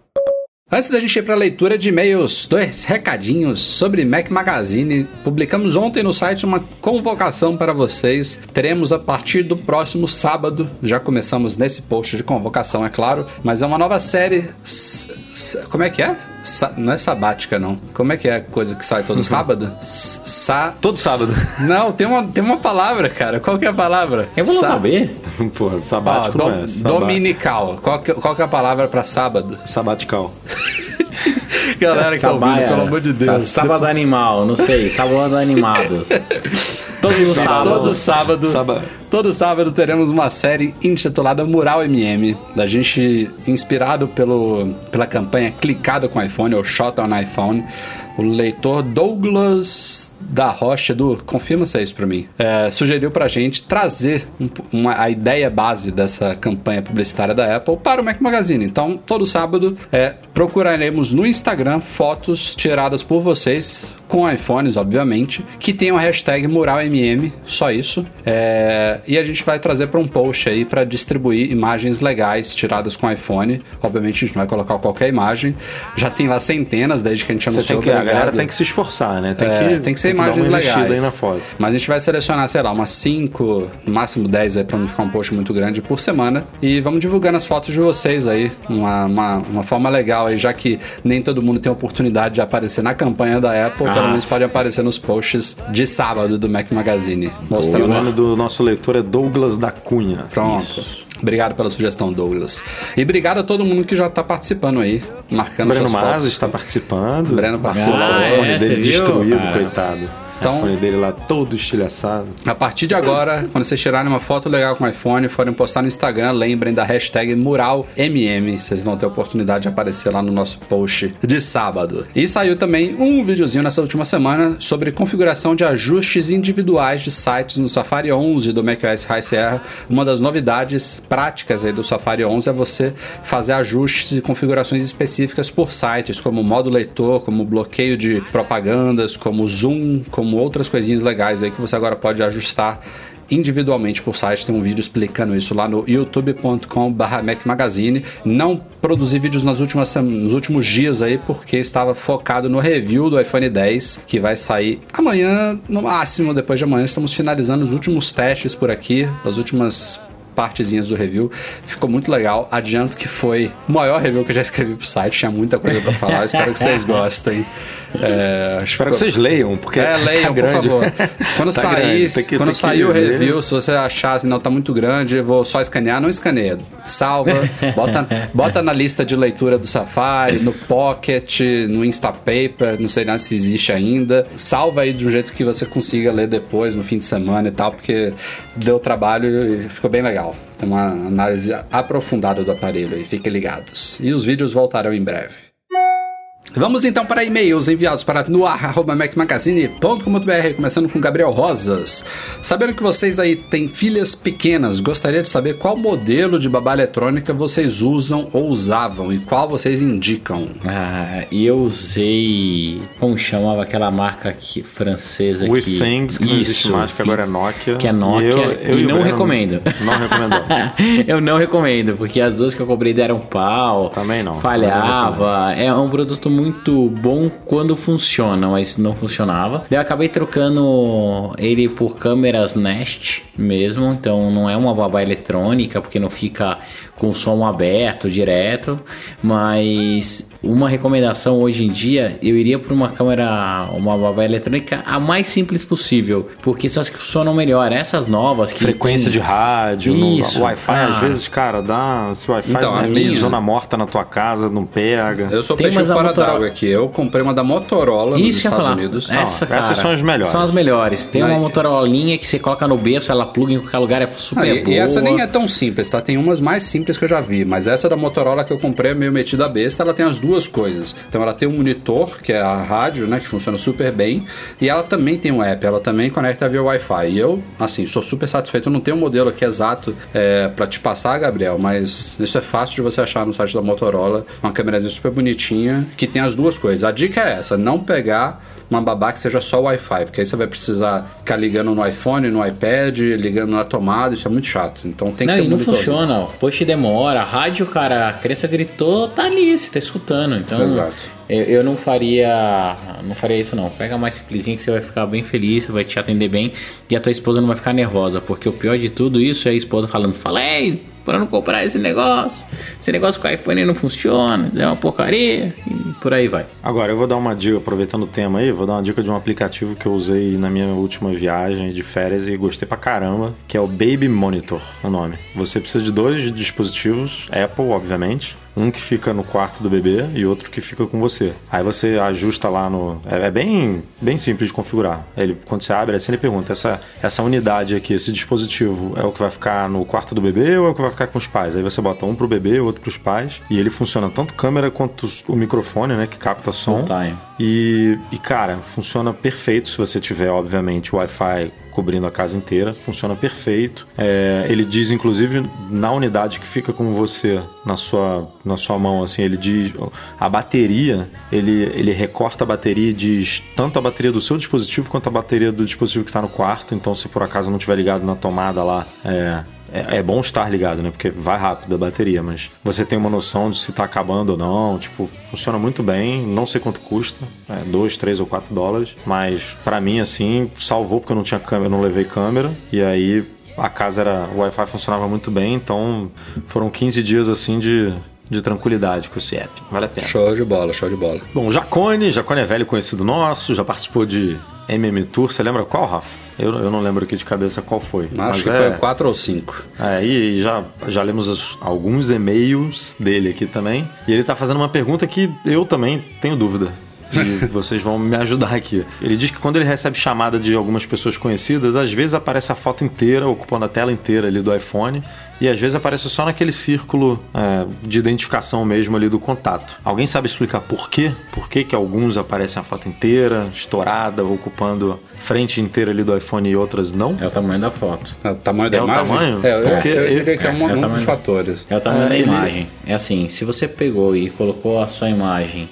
Antes da gente ir para a leitura de e-mails, dois recadinhos sobre Mac Magazine. Publicamos ontem no site uma convocação para vocês. Teremos a partir do próximo sábado, já começamos nesse post de convocação, é claro, mas é uma nova série. Como é que é? Sa não é sabática, não. Como é que é a coisa que sai todo uhum. sábado? Sa todo sábado. Não, tem uma, tem uma palavra, cara. Qual que é a palavra? Eu vou Sa saber. Pô, sabático Ó, do, é. Dominical. Qual que, qual que é a palavra para sábado? Sabatical. Galera que tá ouvindo, pelo amor de Deus. Sábado animal, não sei. Sábado animados. Todo sábado. Todo sábado. sábado. Todo sábado teremos uma série intitulada Mural MM, da gente inspirado pelo, pela campanha Clicado com iPhone ou Shot on iPhone. O leitor Douglas da Rocha, do confirma se é isso para mim, é, sugeriu pra gente trazer um, uma, a ideia base dessa campanha publicitária da Apple para o Mac Magazine. Então, todo sábado é, procuraremos no Instagram fotos tiradas por vocês, com iPhones, obviamente, que tenham a hashtag MuralMM, só isso. É, e a gente vai trazer para um post aí para distribuir imagens legais tiradas com iPhone. Obviamente, a gente não vai colocar qualquer imagem. Já tem lá centenas desde que a gente anunciou. Você tem que, galera tem que se esforçar, né? Tem, é, que, tem que ser tem imagens que legais. Aí na foto. Mas a gente vai selecionar, sei lá, umas 5, no máximo 10 aí para não ficar um post muito grande por semana. E vamos divulgando as fotos de vocês aí. Uma, uma, uma forma legal aí, já que nem todo mundo tem oportunidade de aparecer na campanha da Apple. Ah, pelo menos pode aparecer nos posts de sábado do Mac Magazine. Mostrando o nome do nosso leitor é Douglas da Cunha. Pronto. Isso. Obrigado pela sugestão, Douglas. E obrigado a todo mundo que já está participando aí, marcando Breno suas Mas está participando. Breno participou. Ah, o fone é, dele destruído, ah. coitado. Então, o iPhone dele lá todo estilhaçado. A partir de agora, quando vocês tirarem uma foto legal com o iPhone, forem postar no Instagram, lembrem da hashtag MuralMM. Vocês vão ter a oportunidade de aparecer lá no nosso post de sábado. E saiu também um videozinho nessa última semana sobre configuração de ajustes individuais de sites no Safari 11 do macOS High Sierra. Uma das novidades práticas aí do Safari 11 é você fazer ajustes e configurações específicas por sites, como modo leitor, como bloqueio de propagandas, como zoom, como como outras coisinhas legais aí que você agora pode ajustar individualmente por site. Tem um vídeo explicando isso lá no youtube.com/barra Mac Magazine. Não produzi vídeos nas últimas, nos últimos dias aí porque estava focado no review do iPhone 10 que vai sair amanhã, no máximo depois de amanhã. Estamos finalizando os últimos testes por aqui, as últimas partezinhas do review. Ficou muito legal. Adianto que foi o maior review que eu já escrevi pro site. Tinha muita coisa para falar. Espero que vocês gostem. É, Espero que vocês leiam, porque é, leiam, tá por favor. Quando tá sair, que, quando sair o review, se você achar assim, não tá muito grande, vou só escanear, não escaneia. Salva, bota, bota na lista de leitura do Safari, no Pocket, no Instapaper, não sei se existe ainda. Salva aí de um jeito que você consiga ler depois, no fim de semana e tal, porque deu trabalho e ficou bem legal. Uma análise aprofundada do aparelho aí, fiquem ligados. E os vídeos voltarão em breve. Vamos então para e-mails enviados para noar.macmagazine.com.br, começando com Gabriel Rosas. Sabendo que vocês aí têm filhas pequenas, gostaria de saber qual modelo de babá eletrônica vocês usam ou usavam e qual vocês indicam. Ah, eu usei. Como chamava aquela marca aqui, francesa We que. Things, que Isso, não existe mais, que agora é Nokia. Que é Nokia. E, eu, eu e não recomendo. Não recomendo. eu não recomendo, porque as duas que eu comprei deram pau. Também não. Falhava. É um produto muito muito bom quando funciona, mas não funcionava. Eu acabei trocando ele por câmeras Nest mesmo, então não é uma babá eletrônica, porque não fica com som aberto direto, mas uma recomendação hoje em dia, eu iria por uma câmera, uma babá eletrônica a mais simples possível, porque são as que funcionam melhor. Essas novas que Frequência tem- de rádio, Isso, no Wi-Fi, cara. às vezes, cara, dá. Se o Wi-Fi Então, é meio minha- zona morta na tua casa, não pega. Eu sou peixe fora Motorola. d'água aqui. Eu comprei uma da Motorola nos Isso ia Estados falar. Unidos. Essa, Não, essas cara, são as melhores. São as melhores. Tem uma Motorolinha que você coloca no berço, ela pluga em qualquer lugar, é super Ah, e, boa. e essa nem é tão simples, tá? Tem umas mais simples que eu já vi, mas essa da Motorola que eu comprei é meio metida a besta, ela tem as duas coisas. Então ela tem um monitor, que é a rádio, né, que funciona super bem, e ela também tem um app, ela também conecta via Wi-Fi. E eu, assim, sou super satisfeito. Eu não tenho um modelo aqui exato é, para te passar, Gabriel, mas isso é fácil de você achar no site da Motorola, uma câmerazinha super bonitinha, que tem as duas coisas. A dica é essa, não pegar uma babá que seja só Wi-Fi, porque aí você vai precisar ficar ligando no iPhone, no iPad, ligando na tomada, isso é muito chato. Então tem que Não, ter e não funciona. ó. Demora. A rádio, cara, a criança gritou, tá ali, você tá escutando. Então, Exato. Eu, eu não faria. Não faria isso, não. Pega mais simplesinho que você vai ficar bem feliz, você vai te atender bem. E a tua esposa não vai ficar nervosa. Porque o pior de tudo isso é a esposa falando: falei pra não comprar esse negócio. Esse negócio com o iPhone não funciona, é uma porcaria. E por aí vai. Agora, eu vou dar uma dica, aproveitando o tema aí, vou dar uma dica de um aplicativo que eu usei na minha última viagem de férias e gostei pra caramba, que é o Baby Monitor, o nome. Você precisa de dois dispositivos, Apple, obviamente. Um que fica no quarto do bebê e outro que fica com você. Aí você ajusta lá no. É, é bem, bem simples de configurar. Ele, quando você abre, assim ele pergunta: essa, essa unidade aqui, esse dispositivo, é o que vai ficar no quarto do bebê ou é o que vai ficar com os pais? Aí você bota um pro bebê, outro pros pais. E ele funciona tanto câmera quanto o microfone, né? Que capta som. E, e, cara, funciona perfeito se você tiver, obviamente, o Wi-Fi cobrindo a casa inteira. Funciona perfeito. É, ele diz, inclusive, na unidade que fica com você na sua, na sua mão, assim, ele diz a bateria, ele, ele recorta a bateria e diz tanto a bateria do seu dispositivo quanto a bateria do dispositivo que está no quarto. Então, se por acaso não estiver ligado na tomada lá, é, é, é bom estar ligado, né? Porque vai rápido a bateria, mas você tem uma noção de se tá acabando ou não. Tipo, funciona muito bem. Não sei quanto custa, é, 2, 3 ou 4 dólares. Mas pra mim, assim, salvou porque eu não tinha câmera, não levei câmera. E aí a casa era. O Wi-Fi funcionava muito bem, então foram 15 dias assim de. De tranquilidade com esse app. Vale a pena. Show de bola, show de bola. Bom, Jacone, Jacone é velho conhecido nosso, já participou de MM Tour. Você lembra qual, Rafa? Eu, eu não lembro aqui de cabeça qual foi. Acho que é- foi 4 ou 5. é, e já, já lemos os- alguns e-mails dele aqui também. E ele tá fazendo uma pergunta que eu também tenho dúvida. E vocês vão me ajudar aqui. Ele diz que quando ele recebe chamada de algumas pessoas conhecidas, às vezes aparece a foto inteira, ocupando a tela inteira ali do iPhone. E às vezes aparece só naquele círculo é, de identificação mesmo ali do contato. Alguém sabe explicar por quê? Por que, que alguns aparecem a foto inteira, estourada, ocupando frente inteira ali do iPhone e outras não? É o tamanho da foto. É o tamanho da É o imagem? tamanho? É, eu, Porque eu diria que é, um, é o um dos tamanho. fatores. É o tamanho É, da ele- imagem. É assim, se você pegou e colocou a sua imagem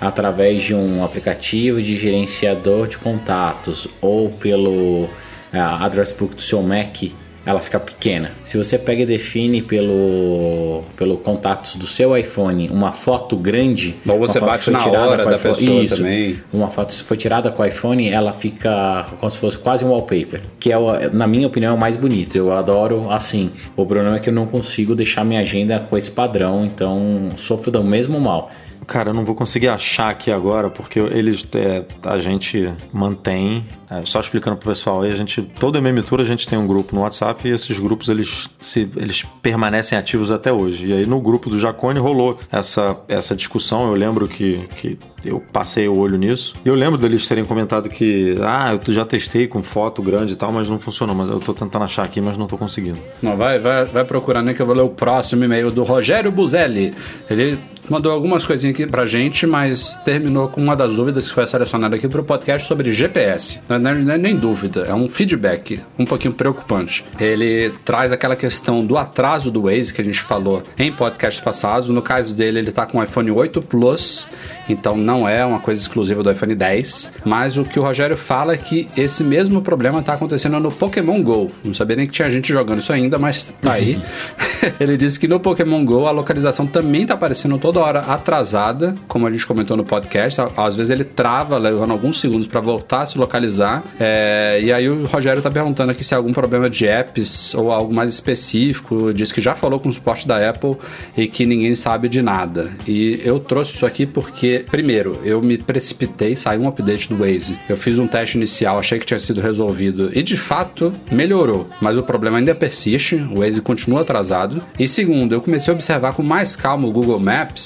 através de um aplicativo de gerenciador de contatos ou pelo ah, address book do seu Mac, ela fica pequena. Se você pega e define pelo pelo contatos do seu iPhone uma foto grande, Ou você bate na hora da iPhone- pessoa Isso. também. Uma foto se foi tirada com o iPhone, ela fica como se fosse quase um wallpaper, que é, na minha opinião, é o mais bonito. Eu adoro assim. O problema é que eu não consigo deixar minha agenda com esse padrão, então sofro do mesmo mal. Cara, eu não vou conseguir achar aqui agora, porque eles é, a gente mantém. é, só explicando pro pessoal aí, a gente. Todo MM Tour a gente tem um grupo no WhatsApp e esses grupos eles, se, eles permanecem ativos até hoje. E aí no grupo do Jacone rolou essa, essa discussão. Eu lembro que, que eu passei o olho nisso. E eu lembro deles terem comentado que, ah, eu já testei com foto grande e tal, mas não funcionou. Mas eu tô tentando achar aqui, mas não tô conseguindo. Não, vai, vai, vai procurando aí que eu vou ler o próximo e-mail do Rogério Buzelli. Ele mandou algumas coisinhas aqui pra gente, mas terminou com uma das dúvidas que foi selecionada aqui pro podcast sobre GPS. Não é, não é nem dúvida, é um feedback um pouquinho preocupante. Ele traz aquela questão do atraso do Waze que a gente falou em podcasts passados. No caso dele, ele tá com o iPhone 8 Plus, então não é uma coisa exclusiva do iPhone 10. Mas o que o Rogério fala é que esse mesmo problema tá acontecendo no Pokémon GO. Não sabia nem que tinha gente jogando isso ainda, mas tá aí. ele disse que no Pokémon GO a localização também tá aparecendo toda hora atrasada, como a gente comentou no podcast. Às vezes ele trava, levando alguns segundos para voltar a se localizar. É, e aí o Rogério tá perguntando aqui se há algum problema de apps ou algo mais específico. Diz que já falou com o suporte da Apple e que ninguém sabe de nada. E eu trouxe isso aqui porque, primeiro, eu me precipitei, saiu um update do Waze. Eu fiz um teste inicial, achei que tinha sido resolvido e de fato melhorou, mas o problema ainda persiste, o Waze continua atrasado. E segundo, eu comecei a observar com mais calma o Google Maps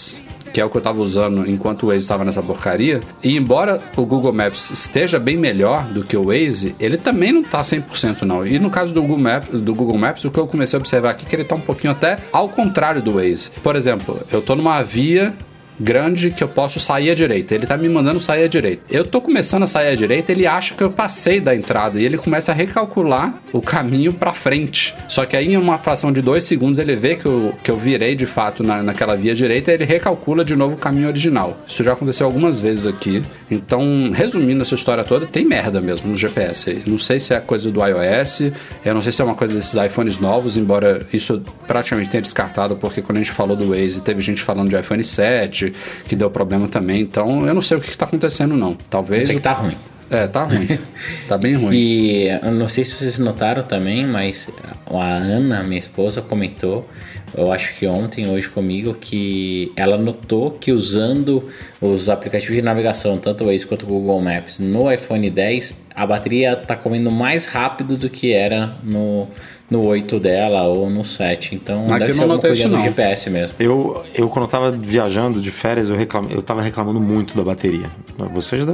que é o que eu estava usando enquanto o Waze estava nessa porcaria. E embora o Google Maps esteja bem melhor do que o Waze, ele também não está 100% não. E no caso do Google, Maps, do Google Maps, o que eu comecei a observar aqui é que ele está um pouquinho até ao contrário do Waze. Por exemplo, eu estou numa via grande que eu posso sair à direita. Ele tá me mandando sair à direita. Eu tô começando a sair à direita, ele acha que eu passei da entrada e ele começa a recalcular o caminho para frente. Só que aí em uma fração de dois segundos ele vê que eu, que eu virei de fato na, naquela via direita e ele recalcula de novo o caminho original. Isso já aconteceu algumas vezes aqui. Então, resumindo essa história toda, tem merda mesmo no GPS. Não sei se é coisa do iOS, eu não sei se é uma coisa desses iPhones novos, embora isso praticamente tenha descartado, porque quando a gente falou do Waze, teve gente falando de iPhone 7, que deu problema também. Então eu não sei o que, está acontecendo, não. Talvez. Eu sei que tá ruim. É, tá ruim. tá bem ruim. E eu não sei se vocês notaram também, mas a Ana, minha esposa, comentou, eu acho que ontem, hoje comigo, que ela notou que usando os aplicativos de navegação, tanto o Waze quanto o Google Maps, no iPhone 10, a bateria tá comendo mais rápido do que era no no 8 dela ou no 7. Então Mas deve ser alguma coisa do GPS mesmo. Eu, eu quando eu tava viajando de férias, eu, reclam, eu tava reclamando muito da bateria. Vocês,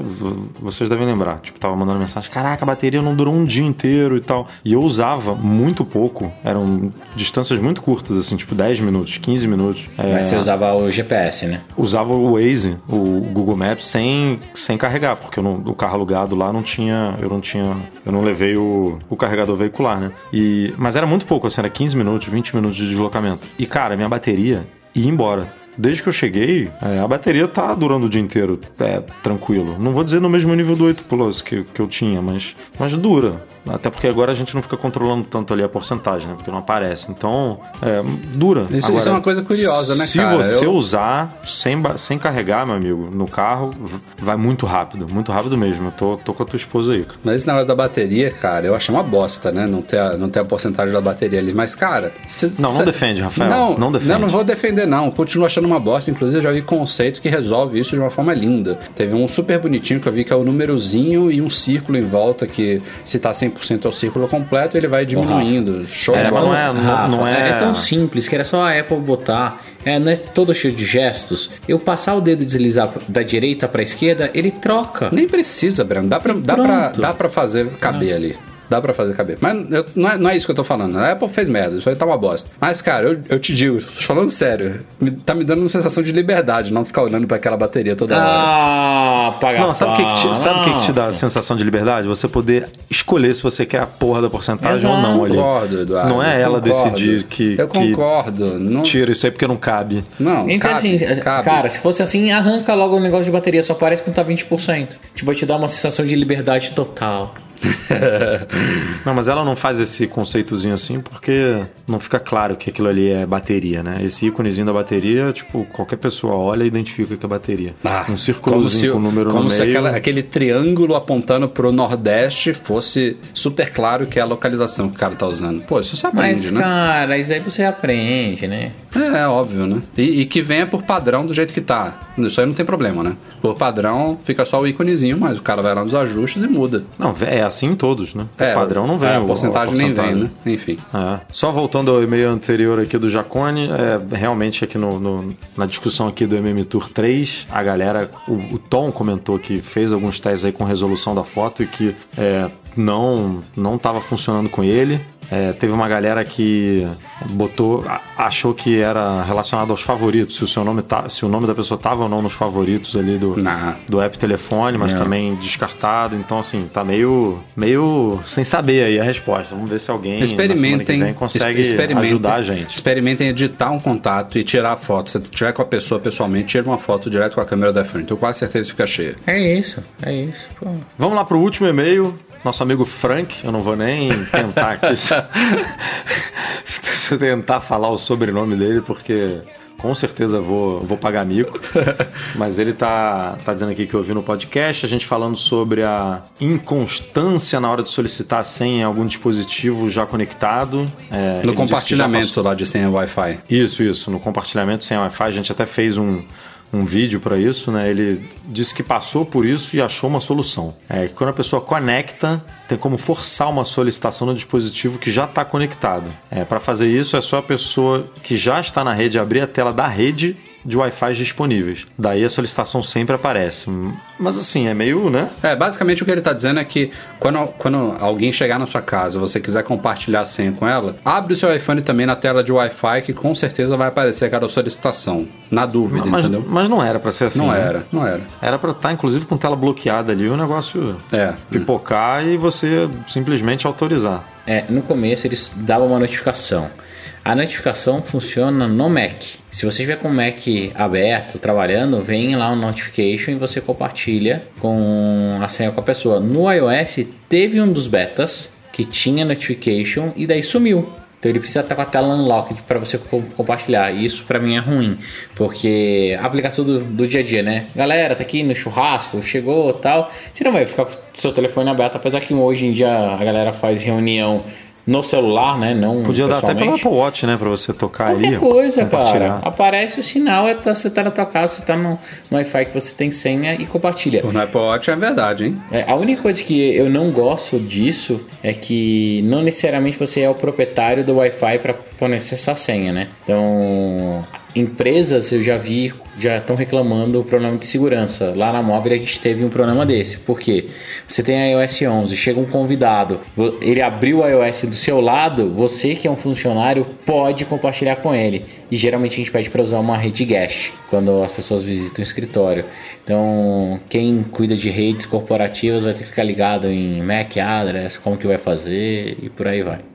vocês devem lembrar. Tipo, tava mandando mensagem, caraca, a bateria não durou um dia inteiro e tal. E eu usava muito pouco. Eram distâncias muito curtas, assim, tipo 10 minutos, 15 minutos. É, Mas você usava o GPS, né? Usava o Waze, o Google Maps, sem, sem carregar, porque eu não, o carro alugado lá não tinha. Eu não tinha. Eu não levei o, o carregador veicular, né? E, mas era muito pouco, assim, era 15 minutos, 20 minutos de deslocamento. E, cara, minha bateria ia embora. Desde que eu cheguei, é, a bateria tá durando o dia inteiro, é, tranquilo. Não vou dizer no mesmo nível do 8 Plus que, que eu tinha, mas, mas dura. Até porque agora a gente não fica controlando tanto ali a porcentagem, né? Porque não aparece. Então, é, dura. Isso, agora, isso, é uma coisa curiosa, né, se cara? Se você eu... usar sem, sem carregar, meu amigo, no carro, vai muito rápido. Muito rápido mesmo. Eu tô, tô com a tua esposa aí. Mas esse negócio da bateria, cara, eu achei uma bosta, né? Não ter a, não ter a porcentagem da bateria ali. Mas, cara... Não, não defende, Rafael. Não, não defende. Não, não vou defender, não. Continuo achando uma bosta. Inclusive, eu já vi conceito que resolve isso de uma forma linda. Teve um super bonitinho que eu vi que é o númerozinho e um círculo em volta que se tá 100% é o círculo completo, ele vai diminuindo. Show é, não, é, não, não é... é tão simples que era só a Apple botar. É, não é todo cheio de gestos. Eu passar o dedo e deslizar da direita para esquerda, ele troca. Nem precisa, Breno. Dá pra, dá pra, dá pra fazer caber ali. Dá pra fazer caber. Mas eu, não, é, não é isso que eu tô falando. A Apple fez merda, isso aí tá uma bosta. Mas, cara, eu, eu te digo, tô falando sério, me, tá me dando uma sensação de liberdade, não ficar olhando para aquela bateria toda hora. Ah, paga Não, sabe o que, que, te, sabe que, que te dá a sensação de liberdade? Você poder escolher se você quer a porra da porcentagem Exato. ou não ali. Concordo, Eduardo. Não é ela concordo. decidir que. Eu concordo. Que não... Tira isso aí porque não cabe. Não, então, cabe, assim, cabe. cara, se fosse assim, arranca logo o negócio de bateria, só aparece quando tá 20%. Tipo, vai te dar uma sensação de liberdade total. não, mas ela não faz esse conceitozinho assim porque não fica claro que aquilo ali é bateria, né? Esse íconezinho da bateria, tipo, qualquer pessoa olha e identifica que é bateria. Ah, um círculozinho com o número como no se meio. Aquela, aquele triângulo apontando pro Nordeste fosse super claro que é a localização que o cara tá usando. Pô, isso você aprende, mas, né? cara, isso aí você aprende, né? É, é óbvio, né? E, e, que venha por padrão do jeito que tá. Isso aí não tem problema, né? Por padrão fica só o íconezinho, mas o cara vai lá nos ajustes e muda. Não, é assim em todos, né? É, o padrão não vem. É, a porcentagem, a porcentagem nem vem, né? Enfim. É. Só voltando ao e-mail anterior aqui do Jacone, é, realmente aqui no, no, na discussão aqui do MM Tour 3, a galera, o, o, Tom comentou que fez alguns testes aí com resolução da foto e que é, não não estava funcionando com ele. É, teve uma galera que botou, achou que era relacionado aos favoritos, se o seu nome tá, se o nome da pessoa estava ou não nos favoritos ali do, do app telefone, mas não. também descartado. Então assim, tá meio meio sem saber aí a resposta. Vamos ver se alguém experimentem, vem consegue experimentem, ajudar a gente. Experimentem editar um contato e tirar a foto. Se tiver com a pessoa pessoalmente, tira uma foto direto com a câmera da frente. Tenho quase certeza que fica cheia. É isso, é isso. Pô. Vamos lá pro último e-mail nosso amigo Frank, eu não vou nem tentar aqui tentar falar o sobrenome dele, porque com certeza vou, vou pagar mico. Mas ele tá, tá dizendo aqui que eu ouvi no podcast, a gente falando sobre a inconstância na hora de solicitar a senha em algum dispositivo já conectado. É, no compartilhamento lá de senha Wi-Fi. Isso, isso. No compartilhamento sem Wi-Fi, a gente até fez um, um vídeo para isso, né? Ele disse que passou por isso e achou uma solução. É que quando a pessoa conecta, tem como forçar uma solicitação no dispositivo que já está conectado. É, para fazer isso, é só a pessoa que já está na rede abrir a tela da rede de Wi-Fi disponíveis. Daí a solicitação sempre aparece. Mas assim, é meio, né? É, basicamente o que ele está dizendo é que quando, quando alguém chegar na sua casa, você quiser compartilhar a senha com ela, abre o seu iPhone também na tela de Wi-Fi que com certeza vai aparecer aquela solicitação. Na dúvida, mas, entendeu? Mas não era para ser assim. Não né? era, não era. Era para estar, tá, inclusive, com tela bloqueada ali, o negócio é. pipocar e você simplesmente autorizar. É, no começo eles davam uma notificação. A notificação funciona no Mac. Se você estiver com o Mac aberto, trabalhando, vem lá o notification e você compartilha com a senha com a pessoa. No iOS teve um dos betas que tinha notification e daí sumiu. Então ele precisa estar com a tela unlocked para você compartilhar. E isso para mim é ruim, porque a aplicação do, do, dia a dia, né? Galera, tá aqui no churrasco, chegou tal. Você não vai ficar com seu telefone aberto, apesar que hoje em dia a galera faz reunião no celular, né? Não Podia dar até pelo Apple Watch, né? Pra você tocar Qualquer aí. coisa, cara. Aparece o sinal, é tá, você tá na tua casa, você tá no, no Wi-Fi que você tem senha e compartilha. No Apple Watch é verdade, hein? É, a única coisa que eu não gosto disso é que não necessariamente você é o proprietário do Wi-Fi para fornecer essa senha, né? Então, empresas eu já vi já estão reclamando o problema de segurança. Lá na Mobile a gente teve um problema desse. Porque você tem a iOS 11, chega um convidado, ele abriu o iOS do seu lado, você que é um funcionário pode compartilhar com ele. E geralmente a gente pede para usar uma rede Gash quando as pessoas visitam o escritório. Então, quem cuida de redes corporativas vai ter que ficar ligado em MAC address, como que vai fazer e por aí vai.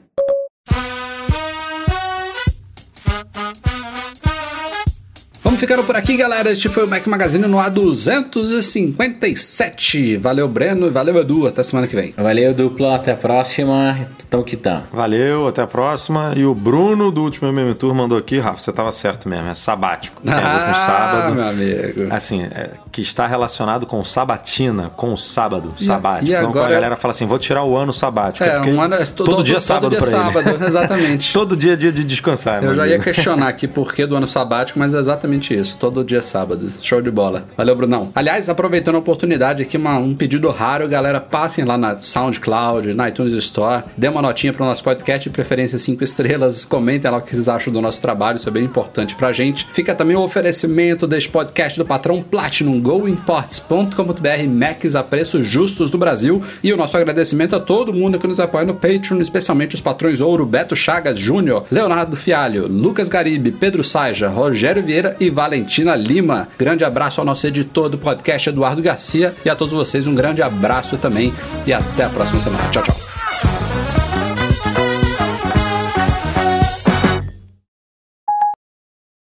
Vamos ficando por aqui, galera. Este foi o Mac Magazine no A257. Valeu, Breno, e valeu, Edu. Até semana que vem. Valeu, dupla. Até a próxima. Então que tá. Valeu, até a próxima. E o Bruno do último MM Tour mandou aqui, Rafa, você tava certo mesmo, é sabático. Tem ah, com sábado. meu amigo. Assim, é, que está relacionado com sabatina, com o sábado, e, sabático. E agora... Então a galera fala assim, vou tirar o ano sabático. É, é um ano, todo, todo, dia é sábado todo dia sábado, ele. exatamente. todo dia é dia de descansar. Eu já amigo. ia questionar aqui por que do ano sabático, mas é exatamente isso. Todo dia sábado. Show de bola. Valeu, Brunão. Aliás, aproveitando a oportunidade aqui, uma, um pedido raro, galera, passem lá na SoundCloud, na iTunes Store, dê uma notinha para o nosso podcast, de preferência 5 estrelas, comentem lá o que vocês acham do nosso trabalho, isso é bem importante pra gente. Fica também o oferecimento deste podcast do patrão Platinum, goimports.com.br, Macs a preços justos do Brasil, e o nosso agradecimento a todo mundo que nos apoia no Patreon, especialmente os patrões Ouro, Beto Chagas Júnior, Leonardo Fialho, Lucas Garibe, Pedro Saija, Rogério Vieira e Valentina Lima. Grande abraço ao nosso editor do podcast, Eduardo Garcia, e a todos vocês um grande abraço também e até a próxima semana. Tchau, tchau.